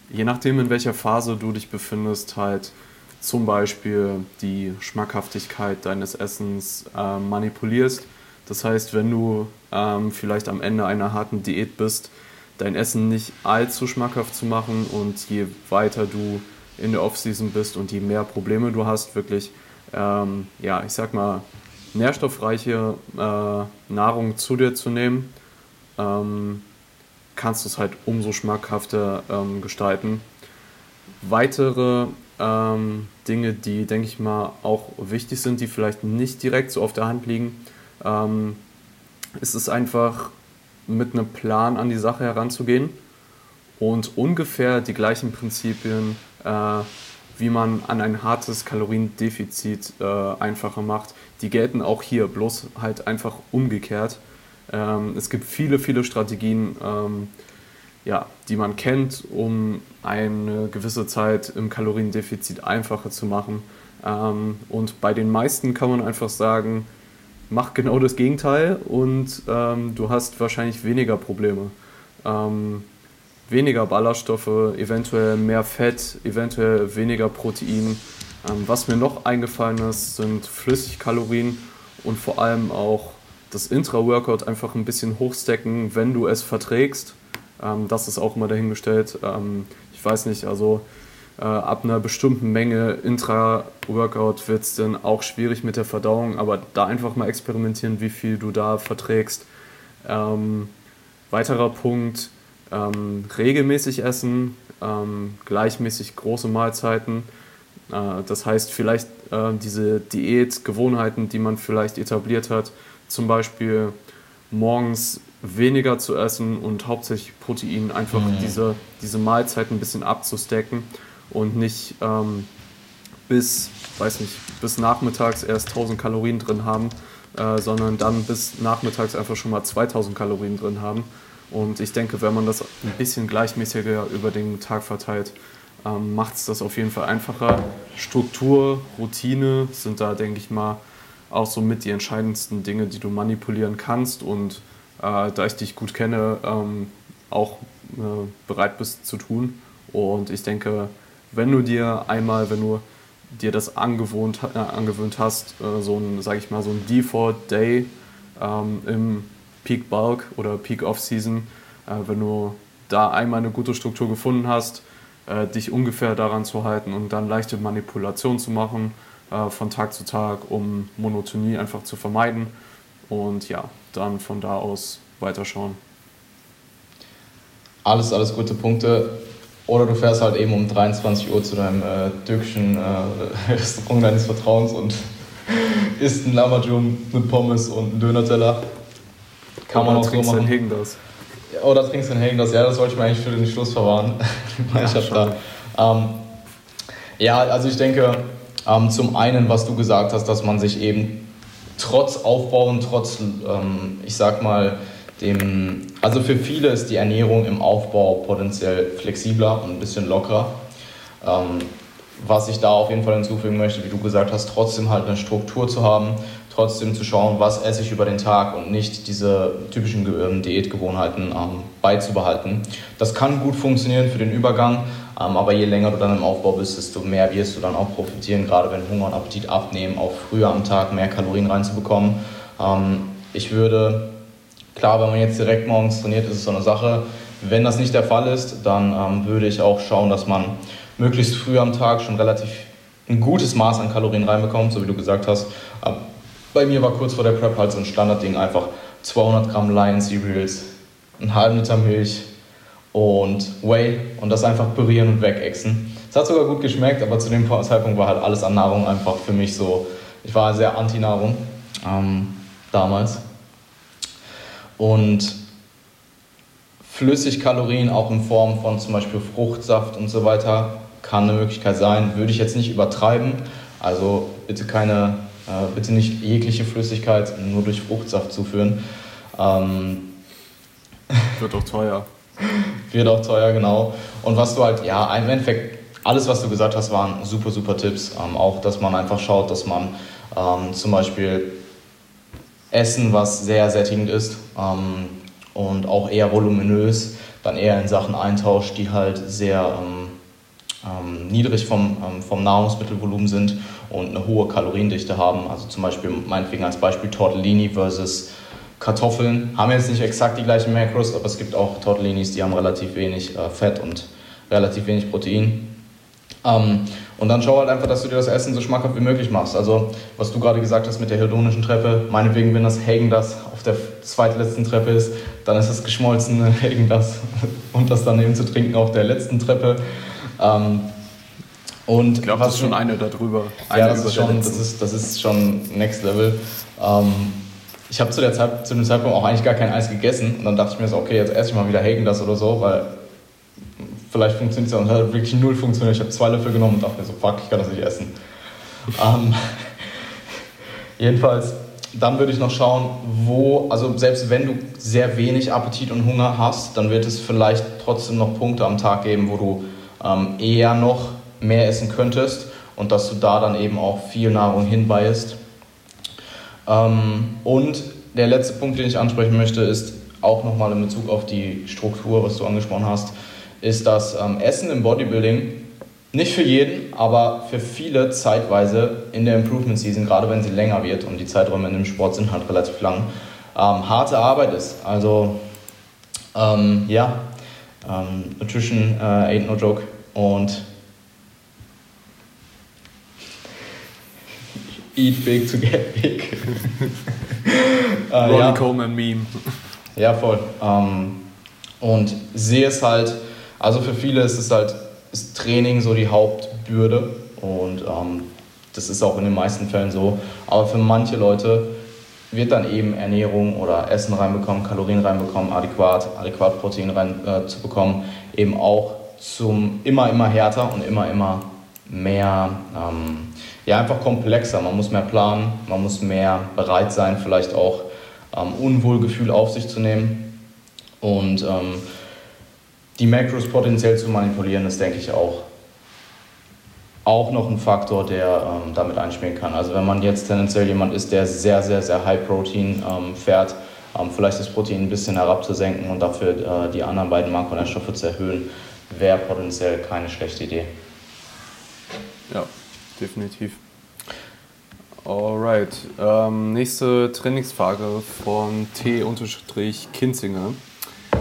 je nachdem in welcher Phase du dich befindest, halt zum Beispiel die Schmackhaftigkeit deines Essens äh, manipulierst. Das heißt, wenn du ähm, vielleicht am Ende einer harten Diät bist, dein Essen nicht allzu schmackhaft zu machen und je weiter du in der Offseason bist und je mehr Probleme du hast, wirklich, ähm, ja, ich sag mal, nährstoffreiche äh, Nahrung zu dir zu nehmen, ähm, kannst du es halt umso schmackhafter ähm, gestalten. Weitere ähm, Dinge, die, denke ich mal, auch wichtig sind, die vielleicht nicht direkt so auf der Hand liegen, ähm, ist es einfach mit einem Plan an die Sache heranzugehen und ungefähr die gleichen Prinzipien, äh, wie man an ein hartes Kaloriendefizit äh, einfacher macht, die gelten auch hier, bloß halt einfach umgekehrt. Ähm, es gibt viele, viele Strategien, ähm, ja, die man kennt, um eine gewisse Zeit im Kaloriendefizit einfacher zu machen. Ähm, und bei den meisten kann man einfach sagen, mach genau das Gegenteil und ähm, du hast wahrscheinlich weniger Probleme. Ähm, weniger Ballaststoffe, eventuell mehr Fett, eventuell weniger Protein. Ähm, was mir noch eingefallen ist, sind Flüssigkalorien und vor allem auch das Intra-Workout einfach ein bisschen hochstecken, wenn du es verträgst. Ähm, das ist auch immer dahingestellt. Ähm, ich weiß nicht, also äh, ab einer bestimmten Menge Intra-Workout wird es dann auch schwierig mit der Verdauung, aber da einfach mal experimentieren, wie viel du da verträgst. Ähm, weiterer Punkt, ähm, regelmäßig essen, ähm, gleichmäßig große Mahlzeiten. Äh, das heißt, vielleicht äh, diese Diätgewohnheiten, die man vielleicht etabliert hat, zum Beispiel morgens weniger zu essen und hauptsächlich Protein, einfach mhm. diese, diese Mahlzeit ein bisschen abzustecken und nicht ähm, bis, weiß nicht, bis nachmittags erst 1000 Kalorien drin haben, äh, sondern dann bis nachmittags einfach schon mal 2000 Kalorien drin haben. Und ich denke, wenn man das ein bisschen gleichmäßiger über den Tag verteilt, ähm, macht es das auf jeden Fall einfacher. Struktur, Routine sind da, denke ich mal, auch so mit die entscheidendsten Dinge, die du manipulieren kannst. Und äh, da ich dich gut kenne, ähm, auch äh, bereit bist zu tun. Und ich denke, wenn du dir einmal, wenn du dir das angewohnt, äh, angewöhnt hast, äh, so ein, sag ich mal, so ein Default Day ähm, im Peak Bulk oder Peak Off Season, äh, wenn du da einmal eine gute Struktur gefunden hast, äh, dich ungefähr daran zu halten und dann leichte Manipulation zu machen äh, von Tag zu Tag, um Monotonie einfach zu vermeiden und ja, dann von da aus weiterschauen. Alles, alles gute Punkte. Oder du fährst halt eben um 23 Uhr zu deinem äh, türkischen äh, <laughs> Restaurant deines Vertrauens und <laughs> isst ein Lamajum mit Pommes und einen Döner-Teller. Kann Oder man auch so machen. Hegen das. Oder trinkst du Hegen das. Ja, das wollte ich mir eigentlich für den Schluss verwahren. <laughs> ja, ich da. Ähm, ja, also ich denke, ähm, zum einen, was du gesagt hast, dass man sich eben trotz Aufbau und trotz, ähm, ich sag mal, dem, also für viele ist die Ernährung im Aufbau potenziell flexibler und ein bisschen lockerer. Ähm, was ich da auf jeden Fall hinzufügen möchte, wie du gesagt hast, trotzdem halt eine Struktur zu haben, trotzdem zu schauen, was esse ich über den Tag und nicht diese typischen ähm, Diätgewohnheiten ähm, beizubehalten. Das kann gut funktionieren für den Übergang, ähm, aber je länger du dann im Aufbau bist, desto mehr wirst du dann auch profitieren, gerade wenn Hunger und Appetit abnehmen, auch früher am Tag mehr Kalorien reinzubekommen. Ähm, ich würde Klar, wenn man jetzt direkt morgens trainiert, ist es so eine Sache. Wenn das nicht der Fall ist, dann ähm, würde ich auch schauen, dass man möglichst früh am Tag schon relativ ein gutes Maß an Kalorien reinbekommt, so wie du gesagt hast. Äh, bei mir war kurz vor der Prep halt so ein Standardding einfach 200 Gramm Lion Cereals, einen halben Liter Milch und Whey und das einfach pürieren und wegexen. Es hat sogar gut geschmeckt, aber zu dem Zeitpunkt war halt alles an Nahrung einfach für mich so, ich war sehr anti-Nahrung ähm, damals. Und Flüssigkalorien auch in Form von zum Beispiel Fruchtsaft und so weiter kann eine Möglichkeit sein. Würde ich jetzt nicht übertreiben. Also bitte keine, bitte nicht jegliche Flüssigkeit nur durch Fruchtsaft zuführen. Ähm, <laughs> wird auch teuer. wird auch teuer, genau. Und was du halt, ja, im Endeffekt, alles, was du gesagt hast, waren super, super Tipps. Ähm, auch, dass man einfach schaut, dass man ähm, zum Beispiel Essen, was sehr sättigend ist ähm, und auch eher voluminös, dann eher in Sachen eintauscht, die halt sehr ähm, ähm, niedrig vom, vom Nahrungsmittelvolumen sind und eine hohe Kaloriendichte haben. Also zum Beispiel meinetwegen als Beispiel Tortellini versus Kartoffeln. Haben jetzt nicht exakt die gleichen Macros, aber es gibt auch Tortellinis, die haben relativ wenig äh, Fett und relativ wenig Protein. Ähm, und dann schau halt einfach, dass du dir das Essen so schmackhaft wie möglich machst. Also, was du gerade gesagt hast mit der hedonischen Treppe, meinetwegen, wenn das Hagen das auf der zweitletzten Treppe ist, dann ist das geschmolzene <laughs> Hagen das und das daneben zu trinken auf der letzten Treppe. Ähm, und ich glaube, das ist schon eine darüber. Eine ja, das ist, schon, das, ist, das ist schon Next Level. Ähm, ich habe zu, der Zeit, zu dem Zeitpunkt auch eigentlich gar kein Eis gegessen. Und dann dachte ich mir so, okay, jetzt esse ich mal wieder Hagen das oder so, weil vielleicht funktioniert es ja und hat wirklich null funktioniert. Ich habe zwei Löffel genommen und dachte mir so, fuck, ich kann das nicht essen. ähm, <laughs> jedenfalls, dann würde ich noch schauen, wo, also selbst wenn du sehr wenig Appetit und Hunger hast, dann wird es vielleicht trotzdem noch Punkte am Tag geben, wo du ähm, eher noch mehr essen könntest und dass du da dann eben auch viel Nahrung hinweist. Ähm, und der letzte Punkt, den ich ansprechen möchte, ist auch nochmal in Bezug auf die Struktur, was du angesprochen hast, ist das ähm, Essen im Bodybuilding nicht für jeden, aber für viele zeitweise in der Improvement Season, gerade wenn sie länger wird und die Zeiträume in dem Sport sind halt relativ lang, ähm, harte Arbeit ist. Also ähm, ja, ähm, Nutrition äh, ain't no joke und eat big to get big. <laughs> äh, Ronnie ja. Coleman Meme. Ja, voll. Ähm, und sehe es halt, also für viele ist es halt ist Training so die Hauptbürde und ähm, das ist auch in den meisten Fällen so. Aber für manche Leute wird dann eben Ernährung oder Essen reinbekommen, Kalorien reinbekommen, adäquat, adäquat Protein reinzubekommen, äh, eben auch zum immer, immer härter und immer, immer mehr, ähm, ja, einfach komplexer. Man muss mehr planen, man muss mehr bereit sein, vielleicht auch ähm, Unwohlgefühl auf sich zu nehmen. Und ähm, die Macros potenziell zu manipulieren, ist, denke ich, auch, auch noch ein Faktor, der ähm, damit einspielen kann. Also wenn man jetzt tendenziell jemand ist, der sehr, sehr, sehr High Protein ähm, fährt, ähm, vielleicht das Protein ein bisschen herabzusenken und dafür äh, die anderen beiden Makronährstoffe zu erhöhen, wäre potenziell keine schlechte Idee. Ja, definitiv. Alright. Ähm, nächste Trainingsfrage von T-Kinzinger.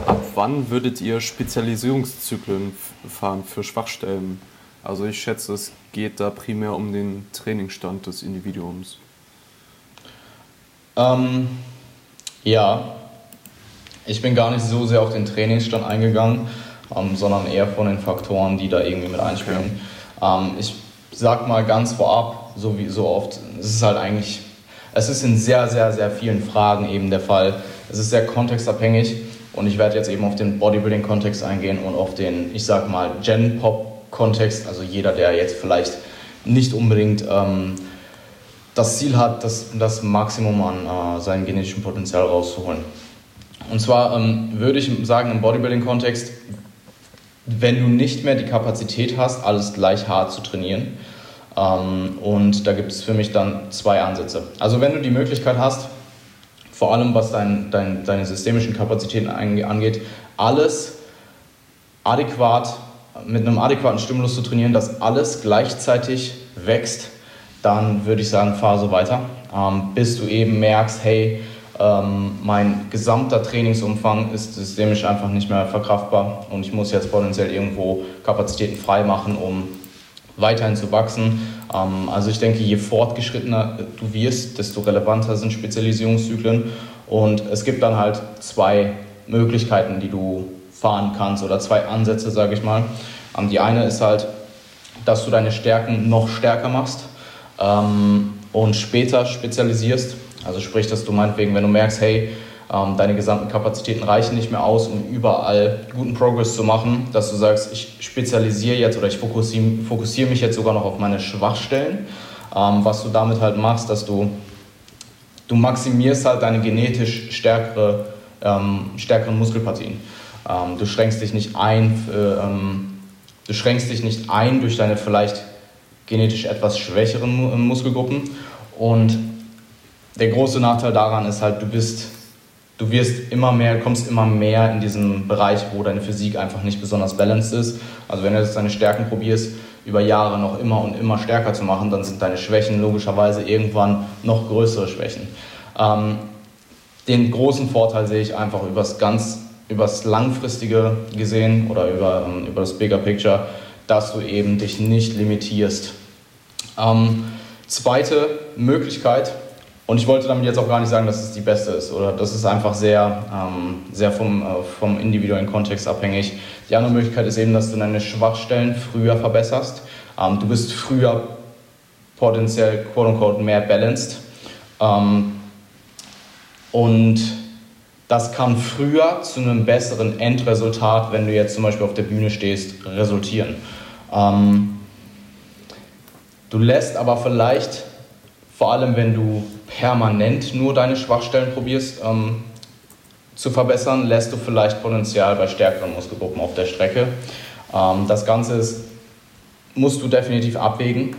Ab wann würdet ihr Spezialisierungszyklen fahren für Schwachstellen? Also ich schätze, es geht da primär um den Trainingsstand des Individuums. Ähm, ja, ich bin gar nicht so sehr auf den Trainingsstand eingegangen, ähm, sondern eher von den Faktoren, die da irgendwie mit einspielen. Okay. Ähm, ich sag mal ganz vorab, so wie so oft, es ist halt eigentlich, es ist in sehr, sehr, sehr vielen Fragen eben der Fall. Es ist sehr kontextabhängig und ich werde jetzt eben auf den Bodybuilding-Kontext eingehen und auf den, ich sag mal, Gen-Pop-Kontext. Also jeder, der jetzt vielleicht nicht unbedingt ähm, das Ziel hat, das, das Maximum an äh, seinem genetischen Potenzial rauszuholen. Und zwar ähm, würde ich sagen, im Bodybuilding-Kontext, wenn du nicht mehr die Kapazität hast, alles gleich hart zu trainieren, ähm, und da gibt es für mich dann zwei Ansätze. Also wenn du die Möglichkeit hast, vor allem was dein, dein, deine systemischen Kapazitäten angeht, alles adäquat, mit einem adäquaten Stimulus zu trainieren, dass alles gleichzeitig wächst, dann würde ich sagen, fahr so weiter, ähm, bis du eben merkst, hey, ähm, mein gesamter Trainingsumfang ist systemisch einfach nicht mehr verkraftbar und ich muss jetzt potenziell irgendwo Kapazitäten frei machen, um weiterhin zu wachsen. Ähm, also ich denke, je fortgeschrittener du wirst, desto relevanter sind Spezialisierungszyklen. Und es gibt dann halt zwei Möglichkeiten, die du fahren kannst oder zwei Ansätze, sage ich mal. Ähm, die eine ist halt, dass du deine Stärken noch stärker machst ähm, und später spezialisierst. Also sprich, dass du meinetwegen, wenn du merkst, hey, ähm, deine gesamten Kapazitäten reichen nicht mehr aus, um überall guten Progress zu machen, dass du sagst, ich spezialisiere jetzt oder ich fokussiere, fokussiere mich jetzt sogar noch auf meine Schwachstellen. Ähm, was du damit halt machst, dass du, du maximierst halt deine genetisch stärkere, ähm, stärkeren Muskelpartien. Ähm, du schränkst dich nicht ein, für, ähm, du schränkst dich nicht ein durch deine vielleicht genetisch etwas schwächeren Muskelgruppen und der große Nachteil daran ist halt, du bist du wirst immer mehr, kommst immer mehr in diesen Bereich, wo deine Physik einfach nicht besonders balanced ist. Also wenn du jetzt deine Stärken probierst, über Jahre noch immer und immer stärker zu machen, dann sind deine Schwächen logischerweise irgendwann noch größere Schwächen. Ähm, den großen Vorteil sehe ich einfach übers ganz, übers langfristige gesehen oder über, ähm, über das Bigger Picture, dass du eben dich nicht limitierst. Ähm, zweite Möglichkeit, und ich wollte damit jetzt auch gar nicht sagen, dass es die beste ist oder das ist einfach sehr, ähm, sehr vom, äh, vom individuellen Kontext abhängig. Die andere Möglichkeit ist eben, dass du deine Schwachstellen früher verbesserst. Ähm, du bist früher potenziell quote unquote mehr balanced. Ähm, Und das kann früher zu einem besseren Endresultat, wenn du jetzt zum Beispiel auf der Bühne stehst, resultieren. Ähm, du lässt aber vielleicht, vor allem wenn du permanent nur deine Schwachstellen probierst ähm, zu verbessern, lässt du vielleicht Potenzial bei stärkeren Muskelgruppen auf der Strecke. Ähm, das Ganze ist, musst du definitiv abwägen.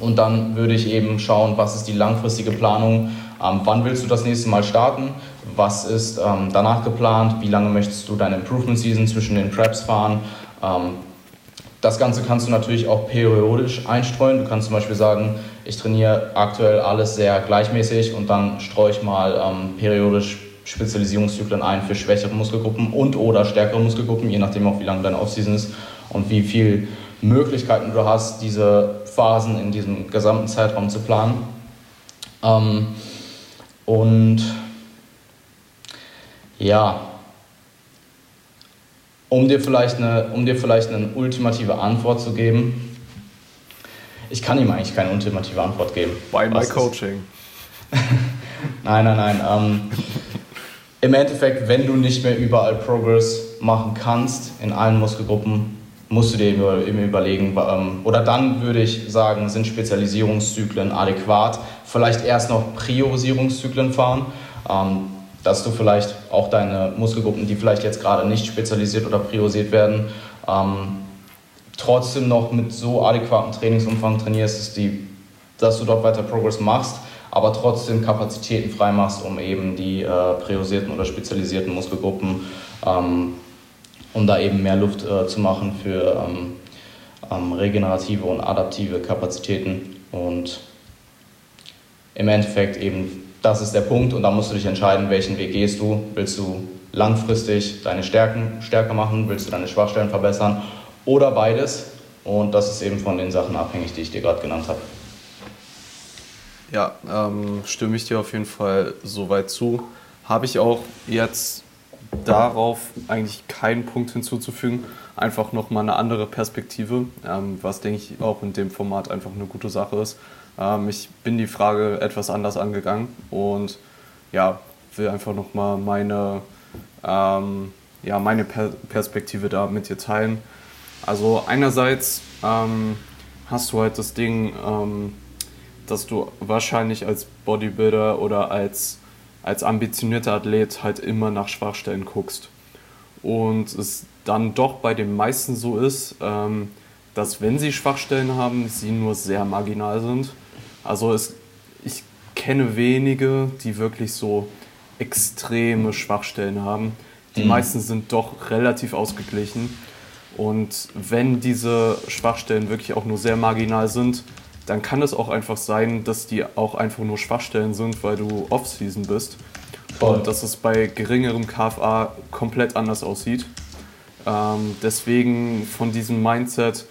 Und dann würde ich eben schauen, was ist die langfristige Planung, ähm, wann willst du das nächste Mal starten, was ist ähm, danach geplant, wie lange möchtest du deine Improvement Season zwischen den Preps fahren. Ähm, das Ganze kannst du natürlich auch periodisch einstreuen. Du kannst zum Beispiel sagen, ich trainiere aktuell alles sehr gleichmäßig und dann streue ich mal ähm, periodisch Spezialisierungszyklen ein für schwächere Muskelgruppen und oder stärkere Muskelgruppen, je nachdem auch wie lange deine Offseason ist und wie viele Möglichkeiten du hast, diese Phasen in diesem gesamten Zeitraum zu planen. Ähm, und ja, um dir, vielleicht eine, um dir vielleicht eine ultimative Antwort zu geben, ich kann ihm eigentlich keine ultimative Antwort geben. By my coaching. <laughs> nein, nein, nein. Ähm, Im Endeffekt, wenn du nicht mehr überall Progress machen kannst in allen Muskelgruppen, musst du dir eben überlegen, ähm, oder dann würde ich sagen, sind Spezialisierungszyklen adäquat. Vielleicht erst noch Priorisierungszyklen fahren, ähm, dass du vielleicht auch deine Muskelgruppen, die vielleicht jetzt gerade nicht spezialisiert oder priorisiert werden, ähm, trotzdem noch mit so adäquatem Trainingsumfang trainierst, dass, die, dass du dort weiter Progress machst, aber trotzdem Kapazitäten freimachst, um eben die äh, priorisierten oder spezialisierten Muskelgruppen ähm, um da eben mehr Luft äh, zu machen für ähm, ähm, regenerative und adaptive Kapazitäten. Und im Endeffekt eben, das ist der Punkt und da musst du dich entscheiden, welchen Weg gehst du. Willst du langfristig deine Stärken stärker machen? Willst du deine Schwachstellen verbessern? Oder beides? Und das ist eben von den Sachen abhängig, die ich dir gerade genannt habe. Ja, ähm, stimme ich dir auf jeden Fall soweit zu. Habe ich auch jetzt darauf eigentlich keinen Punkt hinzuzufügen. Einfach nochmal eine andere Perspektive, ähm, was denke ich auch in dem Format einfach eine gute Sache ist. Ähm, ich bin die Frage etwas anders angegangen und ja, will einfach nochmal meine, ähm, ja, meine per Perspektive da mit dir teilen. Also einerseits ähm, hast du halt das Ding, ähm, dass du wahrscheinlich als Bodybuilder oder als als ambitionierter Athlet halt immer nach Schwachstellen guckst. Und es dann doch bei den meisten so ist, ähm, dass wenn sie Schwachstellen haben, sie nur sehr marginal sind. Also es, ich kenne wenige, die wirklich so extreme Schwachstellen haben. Die mhm. meisten sind doch relativ ausgeglichen. Und wenn diese Schwachstellen wirklich auch nur sehr marginal sind, dann kann es auch einfach sein, dass die auch einfach nur Schwachstellen sind, weil du Off-Season bist. Voll. Und dass es bei geringerem KFA komplett anders aussieht. Ähm, deswegen von diesem Mindset,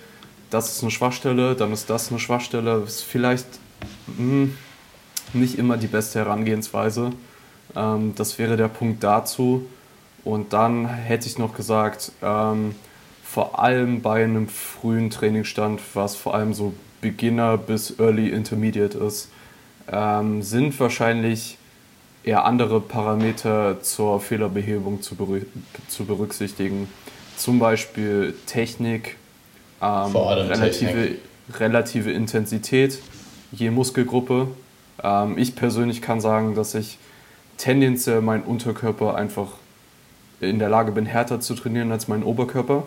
das ist eine Schwachstelle, dann ist das eine Schwachstelle, ist vielleicht mh, hm, nicht immer die beste Herangehensweise. Ähm, das wäre der Punkt dazu. Und dann hätte ich noch gesagt, ähm, vor allem bei einem frühen Trainingsstand, was vor allem so Beginner bis Early Intermediate ist, ähm, sind wahrscheinlich eher andere Parameter zur Fehlerbehebung zu, berü zu berücksichtigen. Zum Beispiel Technik, ähm, relative, Technik. relative Intensität je Muskelgruppe. Ähm, ich persönlich kann sagen, dass ich tendenziell meinen Unterkörper einfach in der Lage bin, härter zu trainieren als meinen Oberkörper.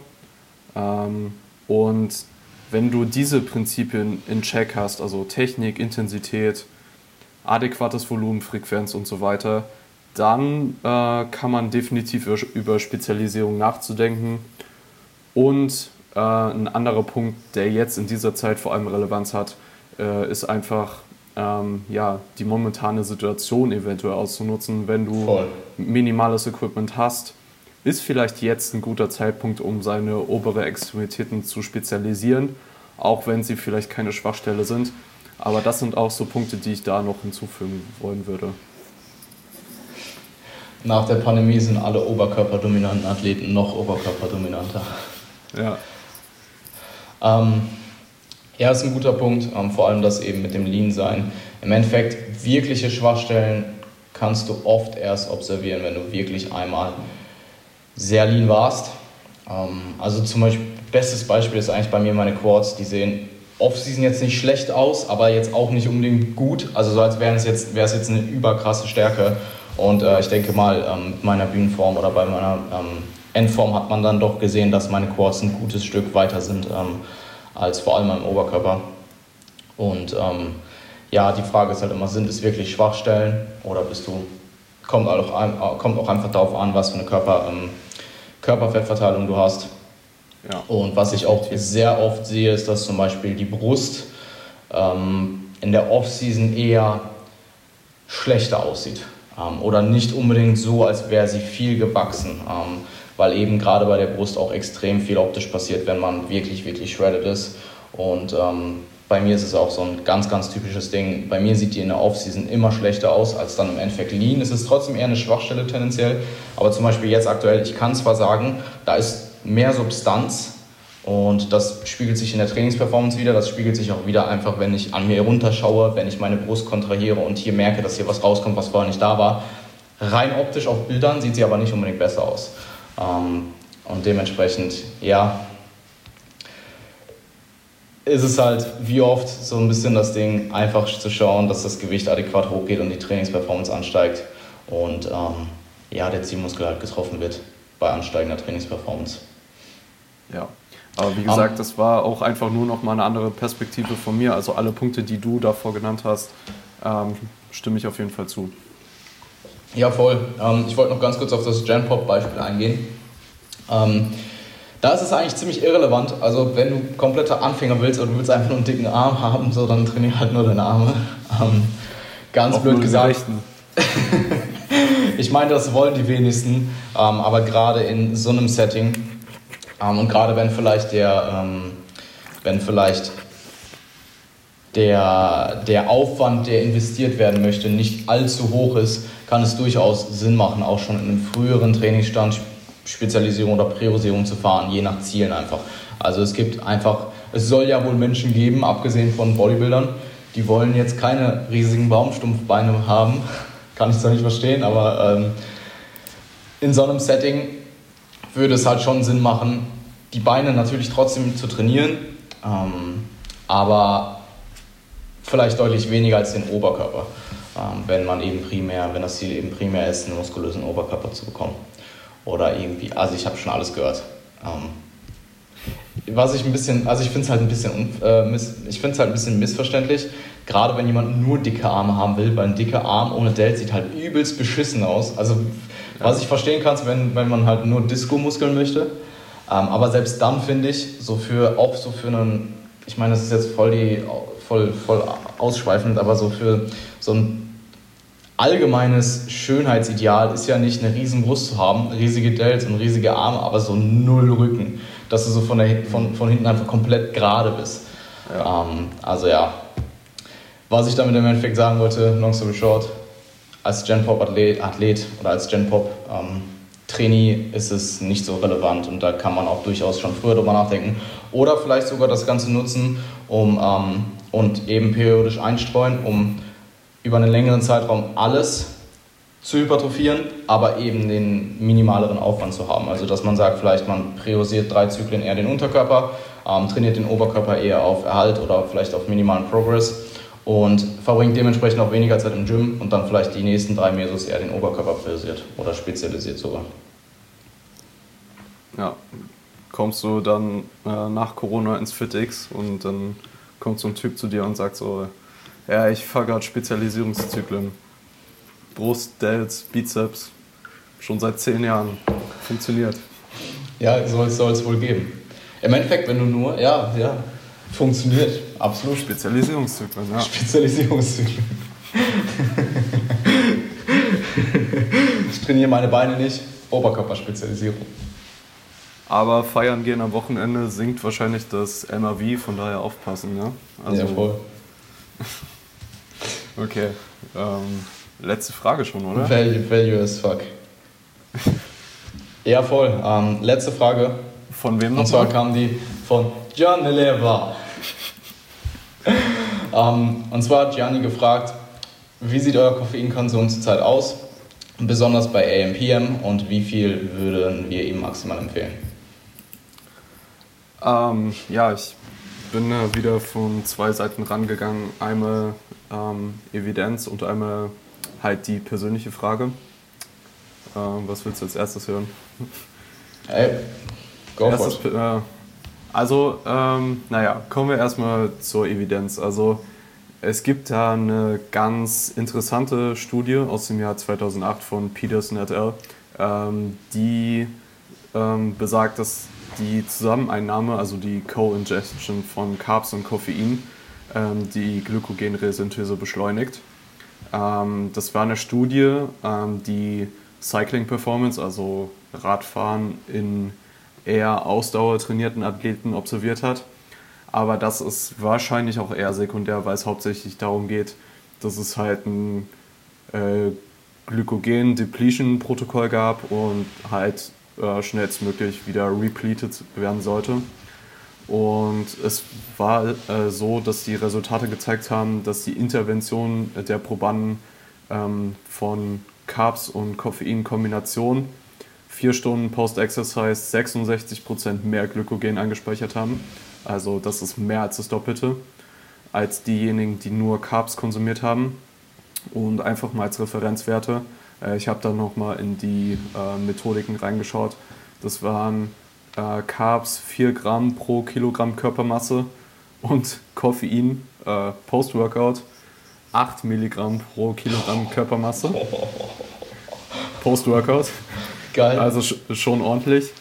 Ähm, und wenn du diese Prinzipien in Check hast, also Technik, Intensität, adäquates Volumen, Frequenz und so weiter, dann äh, kann man definitiv über Spezialisierung nachzudenken. Und äh, ein anderer Punkt, der jetzt in dieser Zeit vor allem Relevanz hat, äh, ist einfach ähm, ja, die momentane Situation eventuell auszunutzen. Wenn du Voll. minimales Equipment hast, ist vielleicht jetzt ein guter Zeitpunkt, um seine obere Extremitäten zu spezialisieren, auch wenn sie vielleicht keine Schwachstelle sind. Aber das sind auch so Punkte, die ich da noch hinzufügen wollen würde. Nach der Pandemie sind alle oberkörperdominanten Athleten noch oberkörperdominanter. Ja. Ähm, ja, ist ein guter Punkt, ähm, vor allem das eben mit dem Lean-Sein. Im Endeffekt, wirkliche Schwachstellen kannst du oft erst observieren, wenn du wirklich einmal sehr lean warst. Ähm, also zum Beispiel, bestes Beispiel ist eigentlich bei mir meine Quads, die sehen Off-Season jetzt nicht schlecht aus, aber jetzt auch nicht unbedingt gut. Also so als wäre es jetzt, jetzt eine überkrasse Stärke. Und äh, ich denke mal, ähm, mit meiner Bühnenform oder bei meiner ähm, Endform hat man dann doch gesehen, dass meine Quads ein gutes Stück weiter sind ähm, als vor allem mein Oberkörper. Und ähm, ja, die Frage ist halt immer, sind es wirklich Schwachstellen oder bist du, kommt auch, kommt auch einfach darauf an, was für eine Körper, ähm, Körperfettverteilung du hast. Ja. Und was ich auch sehr oft sehe, ist, dass zum Beispiel die Brust ähm, in der Off-Season eher schlechter aussieht. Ähm, oder nicht unbedingt so, als wäre sie viel gewachsen. Ähm, weil eben gerade bei der Brust auch extrem viel optisch passiert, wenn man wirklich, wirklich shredded ist. Und ähm, bei mir ist es auch so ein ganz, ganz typisches Ding. Bei mir sieht die in der Offseason immer schlechter aus als dann im Endeffekt Lean. Es ist trotzdem eher eine Schwachstelle tendenziell. Aber zum Beispiel jetzt aktuell, ich kann zwar sagen, da ist mehr Substanz und das spiegelt sich in der Trainingsperformance wieder. Das spiegelt sich auch wieder einfach, wenn ich an mir runterschaue, wenn ich meine Brust kontrahiere und hier merke, dass hier was rauskommt, was vorher nicht da war. Rein optisch auf Bildern sieht sie aber nicht unbedingt besser aus. Ähm, und dementsprechend, ja, ist es halt wie oft so ein bisschen das Ding, einfach zu schauen, dass das Gewicht adäquat hochgeht und die Trainingsperformance ansteigt und ähm, ja, der Zielmuskel halt getroffen wird bei ansteigender Trainingsperformance. Ja, aber wie gesagt, um, das war auch einfach nur noch mal eine andere Perspektive von mir. Also alle Punkte, die du davor genannt hast, ähm, stimme ich auf jeden Fall zu. Ja, voll. Ähm, ich wollte noch ganz kurz auf das Genpop-Beispiel eingehen. Ähm, da ist es eigentlich ziemlich irrelevant. Also wenn du kompletter Anfänger willst oder du willst einfach nur einen dicken Arm haben, so dann trainier halt nur deine Arme. Ähm, ganz Auch blöd gesagt. <laughs> ich meine, das wollen die wenigsten, ähm, aber gerade in so einem Setting ähm, und gerade wenn vielleicht der, ähm, wenn vielleicht der, der Aufwand, der investiert werden möchte, nicht allzu hoch ist, kann es durchaus Sinn machen, auch schon in einem früheren Trainingsstand Spezialisierung oder Priorisierung zu fahren, je nach Zielen einfach. Also es gibt einfach, es soll ja wohl Menschen geben, abgesehen von Bodybuildern, die wollen jetzt keine riesigen Baumstumpfbeine haben. <laughs> Kann ich zwar nicht verstehen, aber ähm, in so einem Setting würde es halt schon Sinn machen, die Beine natürlich trotzdem zu trainieren, ähm, aber vielleicht deutlich weniger als den Oberkörper, ähm, wenn man eben primär, wenn das Ziel eben primär ist, einen muskulösen Oberkörper zu bekommen. Oder irgendwie, also ich habe schon alles gehört. Ähm, was ich ein bisschen, also ich finde es halt ein bisschen, äh, ich finde halt ein bisschen missverständlich, gerade wenn jemand nur dicke Arme haben will, weil ein dicker Arm ohne Delt sieht halt übelst beschissen aus. Also was ich verstehen kann, wenn, wenn man halt nur Disco-Muskeln möchte. Ähm, aber selbst dann finde ich, so für, auch so für einen, ich meine, das ist jetzt voll die, voll, voll ausschweifend, aber so für so ein allgemeines Schönheitsideal ist ja nicht eine riesen Brust zu haben, riesige Delts und riesige Arme, aber so null Rücken, dass du so von, der, von, von hinten einfach komplett gerade bist. Ja. Ähm, also ja, was ich damit im Endeffekt sagen wollte, long story short, als Genpop-Athlet Athlet oder als Genpop ähm, Trainee ist es nicht so relevant und da kann man auch durchaus schon früher drüber nachdenken. Oder vielleicht sogar das Ganze nutzen um, ähm, und eben periodisch einstreuen, um über einen längeren Zeitraum alles zu hypertrophieren, aber eben den minimaleren Aufwand zu haben. Also dass man sagt, vielleicht man priorisiert drei Zyklen eher den Unterkörper, ähm, trainiert den Oberkörper eher auf Erhalt oder vielleicht auf minimalen Progress und verbringt dementsprechend auch weniger Zeit im Gym und dann vielleicht die nächsten drei Mesos eher den Oberkörper priorisiert oder spezialisiert sogar. Ja, kommst du dann äh, nach Corona ins FitX und dann kommt so ein Typ zu dir und sagt so, ja, ich fahre gerade Spezialisierungszyklen. Brust, Delts, Bizeps. Schon seit zehn Jahren. Funktioniert. Ja, soll es wohl geben. Im Endeffekt, wenn du nur, ja, ja, funktioniert. Absolut. Spezialisierungszyklen, ja. Spezialisierungszyklen. ich trainiere meine Beine nicht. Oberkörperspezialisierung. Aber feiern gehen am Wochenende sinkt wahrscheinlich das MAV, von daher aufpassen, ja? Also, ja, voll. Okay. Ähm, letzte Frage schon, oder? Value, value as fuck. ja, voll. Ähm, letzte Frage. Von wem noch? Und zwar kam die von John Leva. ähm, und zwar hat Gianni gefragt, wie sieht euer Koffeinkonsum zurzeit aus? Besonders bei AMPM und wie viel würden wir ihm maximal empfehlen? Ähm, ja, ich bin äh, wieder von zwei Seiten rangegangen. Einmal ähm, Evidenz und einmal halt die persönliche Frage. Ähm, was willst du als erstes hören? Ey, go erstes, for it. Äh, also, ähm, naja, kommen wir erstmal zur Evidenz. Also, es gibt da eine ganz interessante Studie aus dem Jahr 2008 von Peterson et al., ähm, die ähm, besagt, dass die Zusammeneinnahme, also die Co-Ingestion von Carbs und Koffein, ähm, die Glykogenresynthese beschleunigt. Ähm, das war eine Studie, ähm, die Cycling Performance, also Radfahren in eher ausdauertrainierten Athleten observiert hat. Aber das ist wahrscheinlich auch eher sekundär, weil es hauptsächlich darum geht, dass es halt ein äh, Glykogen-Depletion-Protokoll gab und halt äh, schnellstmöglich wieder repleted werden sollte. Und es war äh, so, dass die Resultate gezeigt haben, dass die Intervention der Probanden ähm, von Carbs und Koffein-Kombination vier Stunden Post-Exercise 66% mehr Glykogen eingespeichert haben. Also das ist mehr als das Doppelte als diejenigen, die nur Carbs konsumiert haben. Und einfach mal als Referenzwerte ich habe dann nochmal in die äh, Methodiken reingeschaut. Das waren äh, Carbs 4 Gramm pro Kilogramm Körpermasse und Koffein äh, Post-Workout 8 Milligramm pro Kilogramm Körpermasse. <laughs> Post-Workout. Geil. Also schon ordentlich.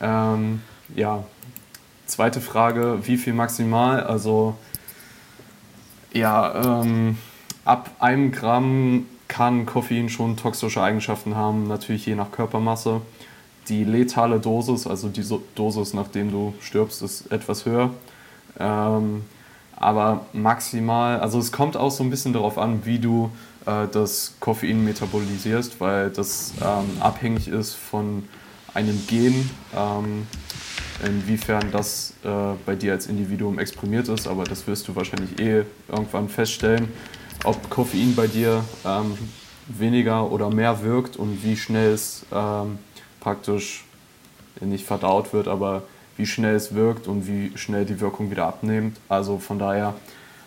Ähm, ja, zweite Frage, wie viel maximal? Also ja, ähm, ab einem Gramm kann Koffein schon toxische Eigenschaften haben, natürlich je nach Körpermasse. Die letale Dosis, also die Dosis, nachdem du stirbst, ist etwas höher. Ähm, aber maximal, also es kommt auch so ein bisschen darauf an, wie du äh, das Koffein metabolisierst, weil das ähm, abhängig ist von einem Gen, ähm, inwiefern das äh, bei dir als Individuum exprimiert ist, aber das wirst du wahrscheinlich eh irgendwann feststellen ob Koffein bei dir ähm, weniger oder mehr wirkt und wie schnell es ähm, praktisch nicht verdaut wird, aber wie schnell es wirkt und wie schnell die Wirkung wieder abnimmt. Also von daher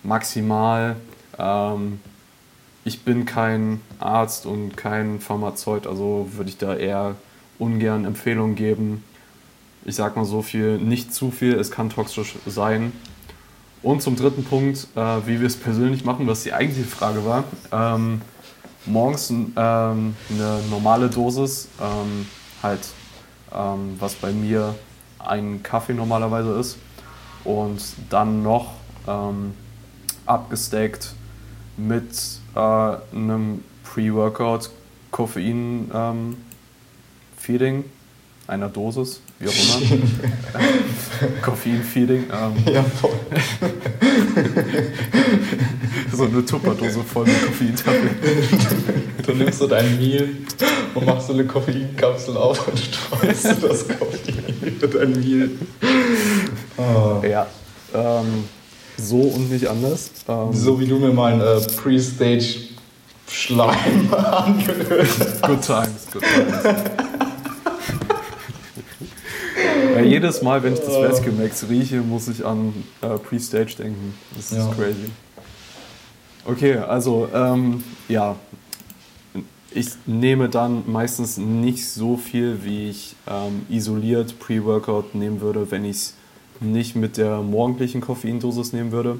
maximal. Ähm, ich bin kein Arzt und kein Pharmazeut, also würde ich da eher ungern Empfehlungen geben. Ich sag mal so viel, nicht zu viel, es kann toxisch sein. Und zum dritten Punkt, äh, wie wir es persönlich machen, was die eigentliche Frage war. Ähm, morgens ähm, eine normale Dosis, ähm, halt, ähm, was bei mir ein Kaffee normalerweise ist. Und dann noch ähm, abgesteckt mit äh, einem Pre-Workout Koffein-Feeding, ähm, einer Dosis wie auch immer. <laughs> Koffein-Feeding. Ähm. Ja, voll. <laughs> so eine Tupperdose voll mit Koffeintabletten. Du nimmst so dein Meal und machst so eine Koffeinkapsel auf und streust das Koffein über dein Meal. Oh. Ja. Ähm, so und nicht anders. Ähm, so wie du mir meinen äh, Pre-Stage Schleim <laughs> angehört hast. Good times, good times. Ja, jedes Mal, wenn ich das Rescue Max rieche, muss ich an äh, Pre-Stage denken. Das ist ja. crazy. Okay, also ähm, ja, ich nehme dann meistens nicht so viel, wie ich ähm, isoliert Pre-Workout nehmen würde, wenn ich es nicht mit der morgendlichen Koffeindosis nehmen würde.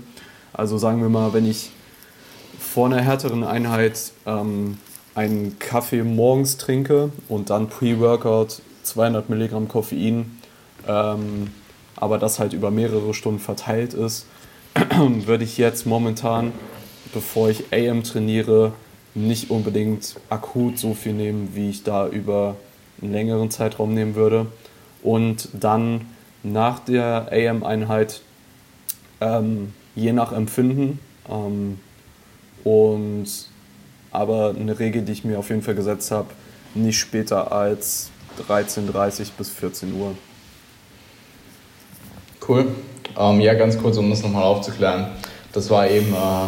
Also sagen wir mal, wenn ich vor einer härteren Einheit ähm, einen Kaffee morgens trinke und dann Pre-Workout 200 Milligramm Koffein, ähm, aber das halt über mehrere Stunden verteilt ist, <clears throat> würde ich jetzt momentan, bevor ich AM trainiere, nicht unbedingt akut so viel nehmen, wie ich da über einen längeren Zeitraum nehmen würde. Und dann nach der AM-Einheit ähm, je nach Empfinden ähm, und aber eine Regel, die ich mir auf jeden Fall gesetzt habe, nicht später als 13.30 bis 14 Uhr. Cool. Ähm, ja, ganz kurz, um das nochmal aufzuklären. Das war eben, äh,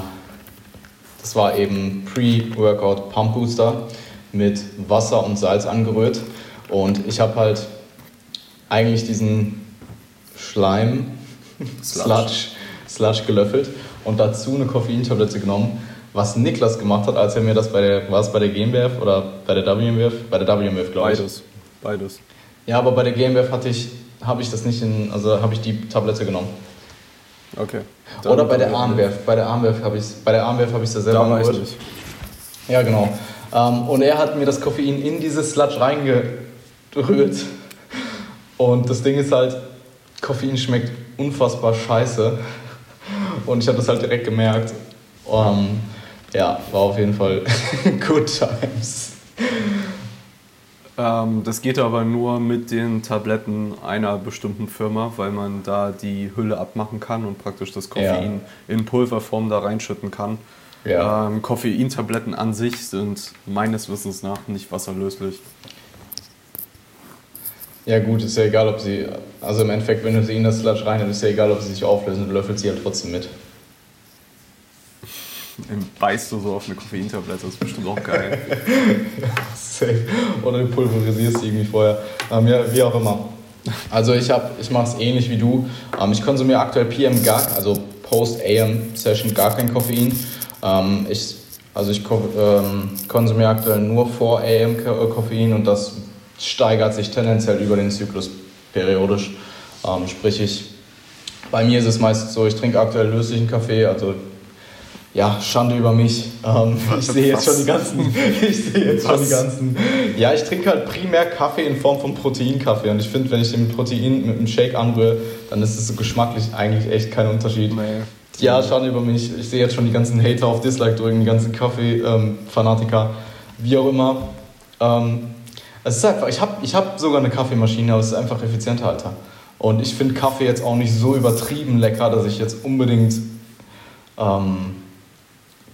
das war eben Pre-Workout Pump Booster mit Wasser und Salz angerührt. Und ich habe halt eigentlich diesen Schleim, Sludge, Sludge gelöffelt und dazu eine Koffeintablette genommen. Was Niklas gemacht hat, als er mir das bei der, war es bei der GmbF oder bei der WMWF? Bei der WMWF, glaube ich. Beides, beides. Ja, aber bei der GmbF hatte ich, habe ich das nicht in, also habe ich die Tablette genommen. Okay. Dann oder bei der Armwerf. Bei der Armwerf habe ich es, bei der Armwerf habe ich es selber da geholt. Ja, genau. Ähm, und er hat mir das Koffein in dieses Sludge reingerührt. Und das Ding ist halt, Koffein schmeckt unfassbar scheiße. Und ich habe das halt direkt gemerkt. Um, ja, war auf jeden Fall <laughs> good times. Ähm, das geht aber nur mit den Tabletten einer bestimmten Firma, weil man da die Hülle abmachen kann und praktisch das Koffein ja. in Pulverform da reinschütten kann. Ja. Ähm, Koffeintabletten an sich sind meines Wissens nach nicht wasserlöslich. Ja gut, ist ja egal, ob sie, also im Endeffekt, wenn du sie in das Sludge rein ist ja egal, ob sie sich auflösen, du löffelst sie halt trotzdem mit. Beißt du so auf eine Koffeintablette, das ist bestimmt auch geil. <laughs> Oder du pulverisierst sie irgendwie vorher. Ähm, ja, wie auch immer. Also ich, ich mache es ähnlich wie du. Ähm, ich konsumiere aktuell PM gar, also Post-AM-Session gar kein Koffein. Ähm, ich, also ich ähm, konsumiere aktuell nur vor AM Koffein und das steigert sich tendenziell über den Zyklus periodisch. Ähm, sprich, ich, bei mir ist es meistens so, ich trinke aktuell löslichen Kaffee, also ja, Schande über mich. Ähm, <laughs> ich sehe jetzt schon die ganzen. <laughs> Ich sehe jetzt schon die ganzen. Ja, ich trinke halt primär Kaffee in Form von Proteinkaffee. Und ich finde, wenn ich den mit Protein mit einem Shake anrühre, dann ist es so geschmacklich eigentlich echt kein Unterschied. Nee. Ja, Schande über mich. Ich sehe jetzt schon die ganzen Hater auf Dislike drücken, die ganzen Kaffee-Fanatiker, wie auch immer. Ähm, es ist einfach, ich habe ich hab sogar eine Kaffeemaschine, aber es ist einfach effizienter, Alter. Und ich finde Kaffee jetzt auch nicht so übertrieben lecker, dass ich jetzt unbedingt ähm,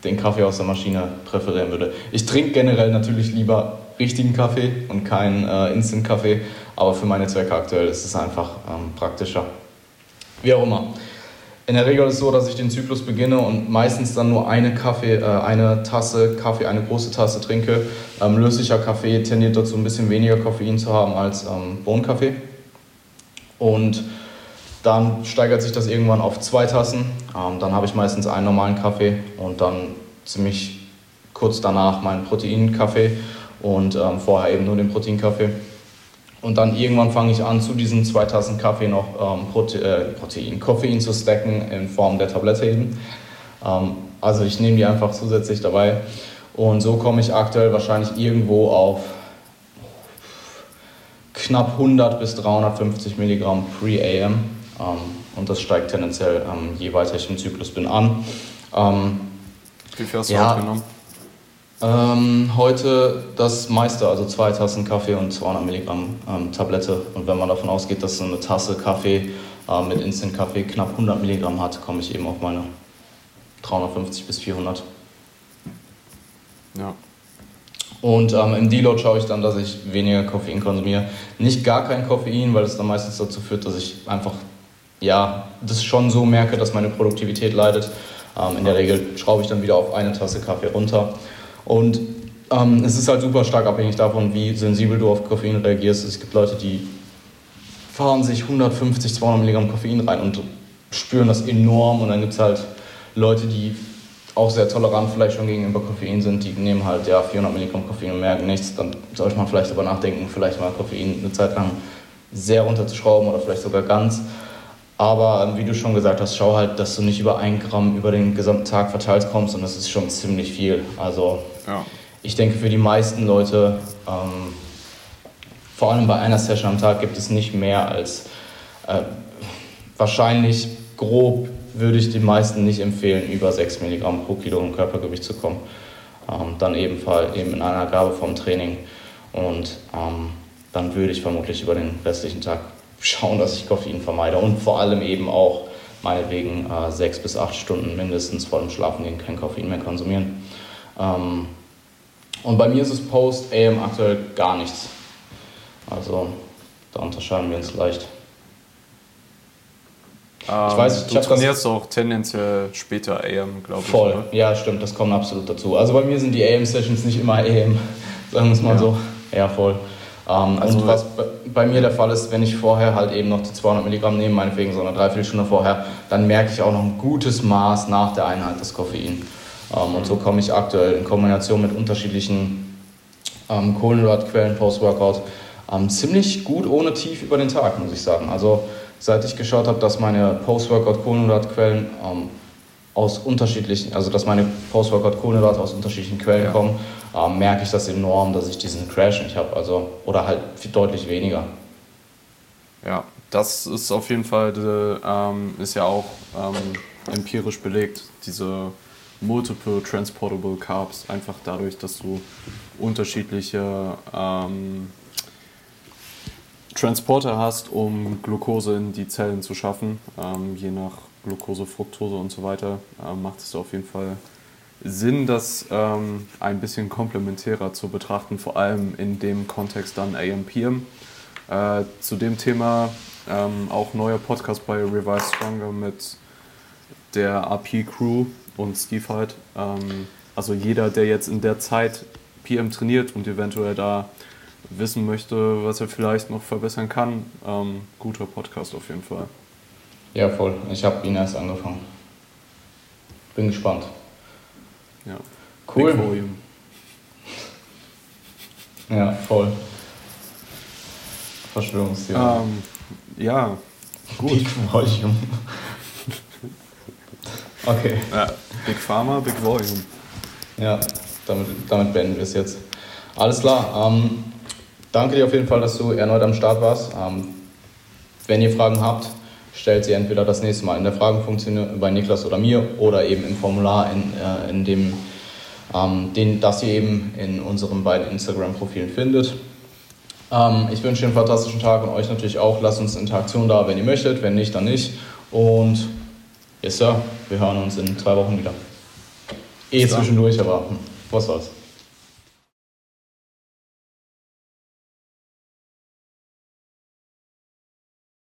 den Kaffee aus der Maschine präferieren würde. Ich trinke generell natürlich lieber richtigen Kaffee und keinen äh, Instant-Kaffee, aber für meine Zwecke aktuell ist es einfach ähm, praktischer. Wie auch immer. In der Regel ist es so, dass ich den Zyklus beginne und meistens dann nur eine Kaffee, äh, eine Tasse Kaffee, eine große Tasse trinke. Ähm, löslicher Kaffee tendiert dazu, ein bisschen weniger Koffein zu haben als ähm, Bohnenkaffee. Und dann steigert sich das irgendwann auf zwei Tassen. Ähm, dann habe ich meistens einen normalen Kaffee und dann ziemlich kurz danach meinen Proteinkaffee und ähm, vorher eben nur den Proteinkaffee. Und dann irgendwann fange ich an, zu diesen zwei Tassen Kaffee noch ähm, Prote äh, Protein, Koffein zu stacken in Form der Tablette eben. Ähm, also ich nehme die einfach zusätzlich dabei. Und so komme ich aktuell wahrscheinlich irgendwo auf knapp 100 bis 350 Milligramm Pre-AM. Ähm, und das steigt tendenziell, ähm, je weiter ich im Zyklus bin, an. Ähm, Wie viel hast du ja, genommen? Ähm, heute das meiste, also zwei Tassen Kaffee und 200 Milligramm Tablette. Und wenn man davon ausgeht, dass eine Tasse Kaffee mit Instant Kaffee knapp 100 Milligramm hat, komme ich eben auf meine 350 bis 400. Ja. Und ähm, im Deload schaue ich dann, dass ich weniger Koffein konsumiere. Nicht gar kein Koffein, weil es dann meistens dazu führt, dass ich einfach ja, das schon so merke, dass meine Produktivität leidet. Ähm, in der Regel schraube ich dann wieder auf eine Tasse Kaffee runter. Und ähm, es ist halt super stark abhängig davon, wie sensibel du auf Koffein reagierst. Es gibt Leute, die fahren sich 150, 200 Milligramm Koffein rein und spüren das enorm. Und dann gibt es halt Leute, die auch sehr tolerant vielleicht schon gegenüber Koffein sind, die nehmen halt ja 400 Milligramm Koffein und merken nichts. Dann sollte man vielleicht darüber nachdenken, vielleicht mal Koffein eine Zeit lang sehr runterzuschrauben oder vielleicht sogar ganz. Aber ähm, wie du schon gesagt hast, schau halt, dass du nicht über ein Gramm über den gesamten Tag verteilt kommst und das ist schon ziemlich viel. Also ja. ich denke für die meisten Leute, ähm, vor allem bei einer Session am Tag, gibt es nicht mehr als äh, wahrscheinlich grob würde ich den meisten nicht empfehlen, über 6 Milligramm pro Kilo Körpergewicht zu kommen. Ähm, dann ebenfalls eben in einer Gabe vom Training und ähm, dann würde ich vermutlich über den restlichen Tag schauen, dass ich Koffein vermeide und vor allem eben auch meinetwegen äh, sechs bis acht Stunden mindestens vor dem Schlafengehen kein Koffein mehr konsumieren. Ähm, und bei mir ist es Post-AM aktuell gar nichts. Also da unterscheiden wir uns leicht. Ähm, ich weiß, ich du trainierst auch tendenziell später AM, glaube ich. Voll, oder? ja, stimmt, das kommt absolut dazu. Also bei mir sind die AM-Sessions nicht immer AM, <laughs> sagen wir es mal ja. so. Ja, voll. Ähm, also und was bei mir der Fall ist, wenn ich vorher halt eben noch die 200 Milligramm nehme, meinetwegen so eine Dreiviertelstunde vorher, dann merke ich auch noch ein gutes Maß nach der Einheit des Koffein. Ähm, und so komme ich aktuell in Kombination mit unterschiedlichen ähm, Kohlenhydratquellen Post-Workout ähm, ziemlich gut ohne Tief über den Tag, muss ich sagen. Also seit ich geschaut habe, dass meine Post-Workout Kohlenhydratquellen ähm, aus unterschiedlichen, also dass meine Post-Workout Kohlenhydrate aus unterschiedlichen Quellen ja. kommen, ähm, merke ich das enorm, dass ich diesen Crash nicht habe. Also, oder halt deutlich weniger. Ja, das ist auf jeden Fall, ähm, ist ja auch ähm, empirisch belegt, diese Multiple Transportable Carbs, einfach dadurch, dass du unterschiedliche ähm, Transporter hast, um Glucose in die Zellen zu schaffen, ähm, je nach Glucose, Fructose und so weiter, äh, macht es auf jeden Fall Sinn, das ähm, ein bisschen komplementärer zu betrachten, vor allem in dem Kontext dann AMPM. Äh, zu dem Thema ähm, auch neuer Podcast bei Revive Stronger mit der AP-Crew und Steve halt. Ähm, also jeder, der jetzt in der Zeit PM trainiert und eventuell da wissen möchte, was er vielleicht noch verbessern kann, ähm, guter Podcast auf jeden Fall. Ja, voll. Ich habe ihn erst angefangen. Bin gespannt. Ja. Cool. Big Volume. Ja, voll. Verschwörungstheorie. Ähm, ja, gut. Big Volume. okay. Ja, Big Pharma, Big Volume. Ja, damit, damit beenden wir es jetzt. Alles klar. Ähm, danke dir auf jeden Fall, dass du erneut am Start warst. Ähm, wenn ihr Fragen habt, stellt sie entweder das nächste Mal in der Fragenfunktion bei Niklas oder mir oder eben im Formular, in, äh, in dem, ähm, den, das ihr eben in unseren beiden Instagram-Profilen findet. Ähm, ich wünsche einen fantastischen Tag und euch natürlich auch. Lasst uns Interaktion da, wenn ihr möchtet, wenn nicht, dann nicht. Und yes, Sir, wir hören uns in zwei Wochen wieder. Eh zwischendurch, aber was soll's.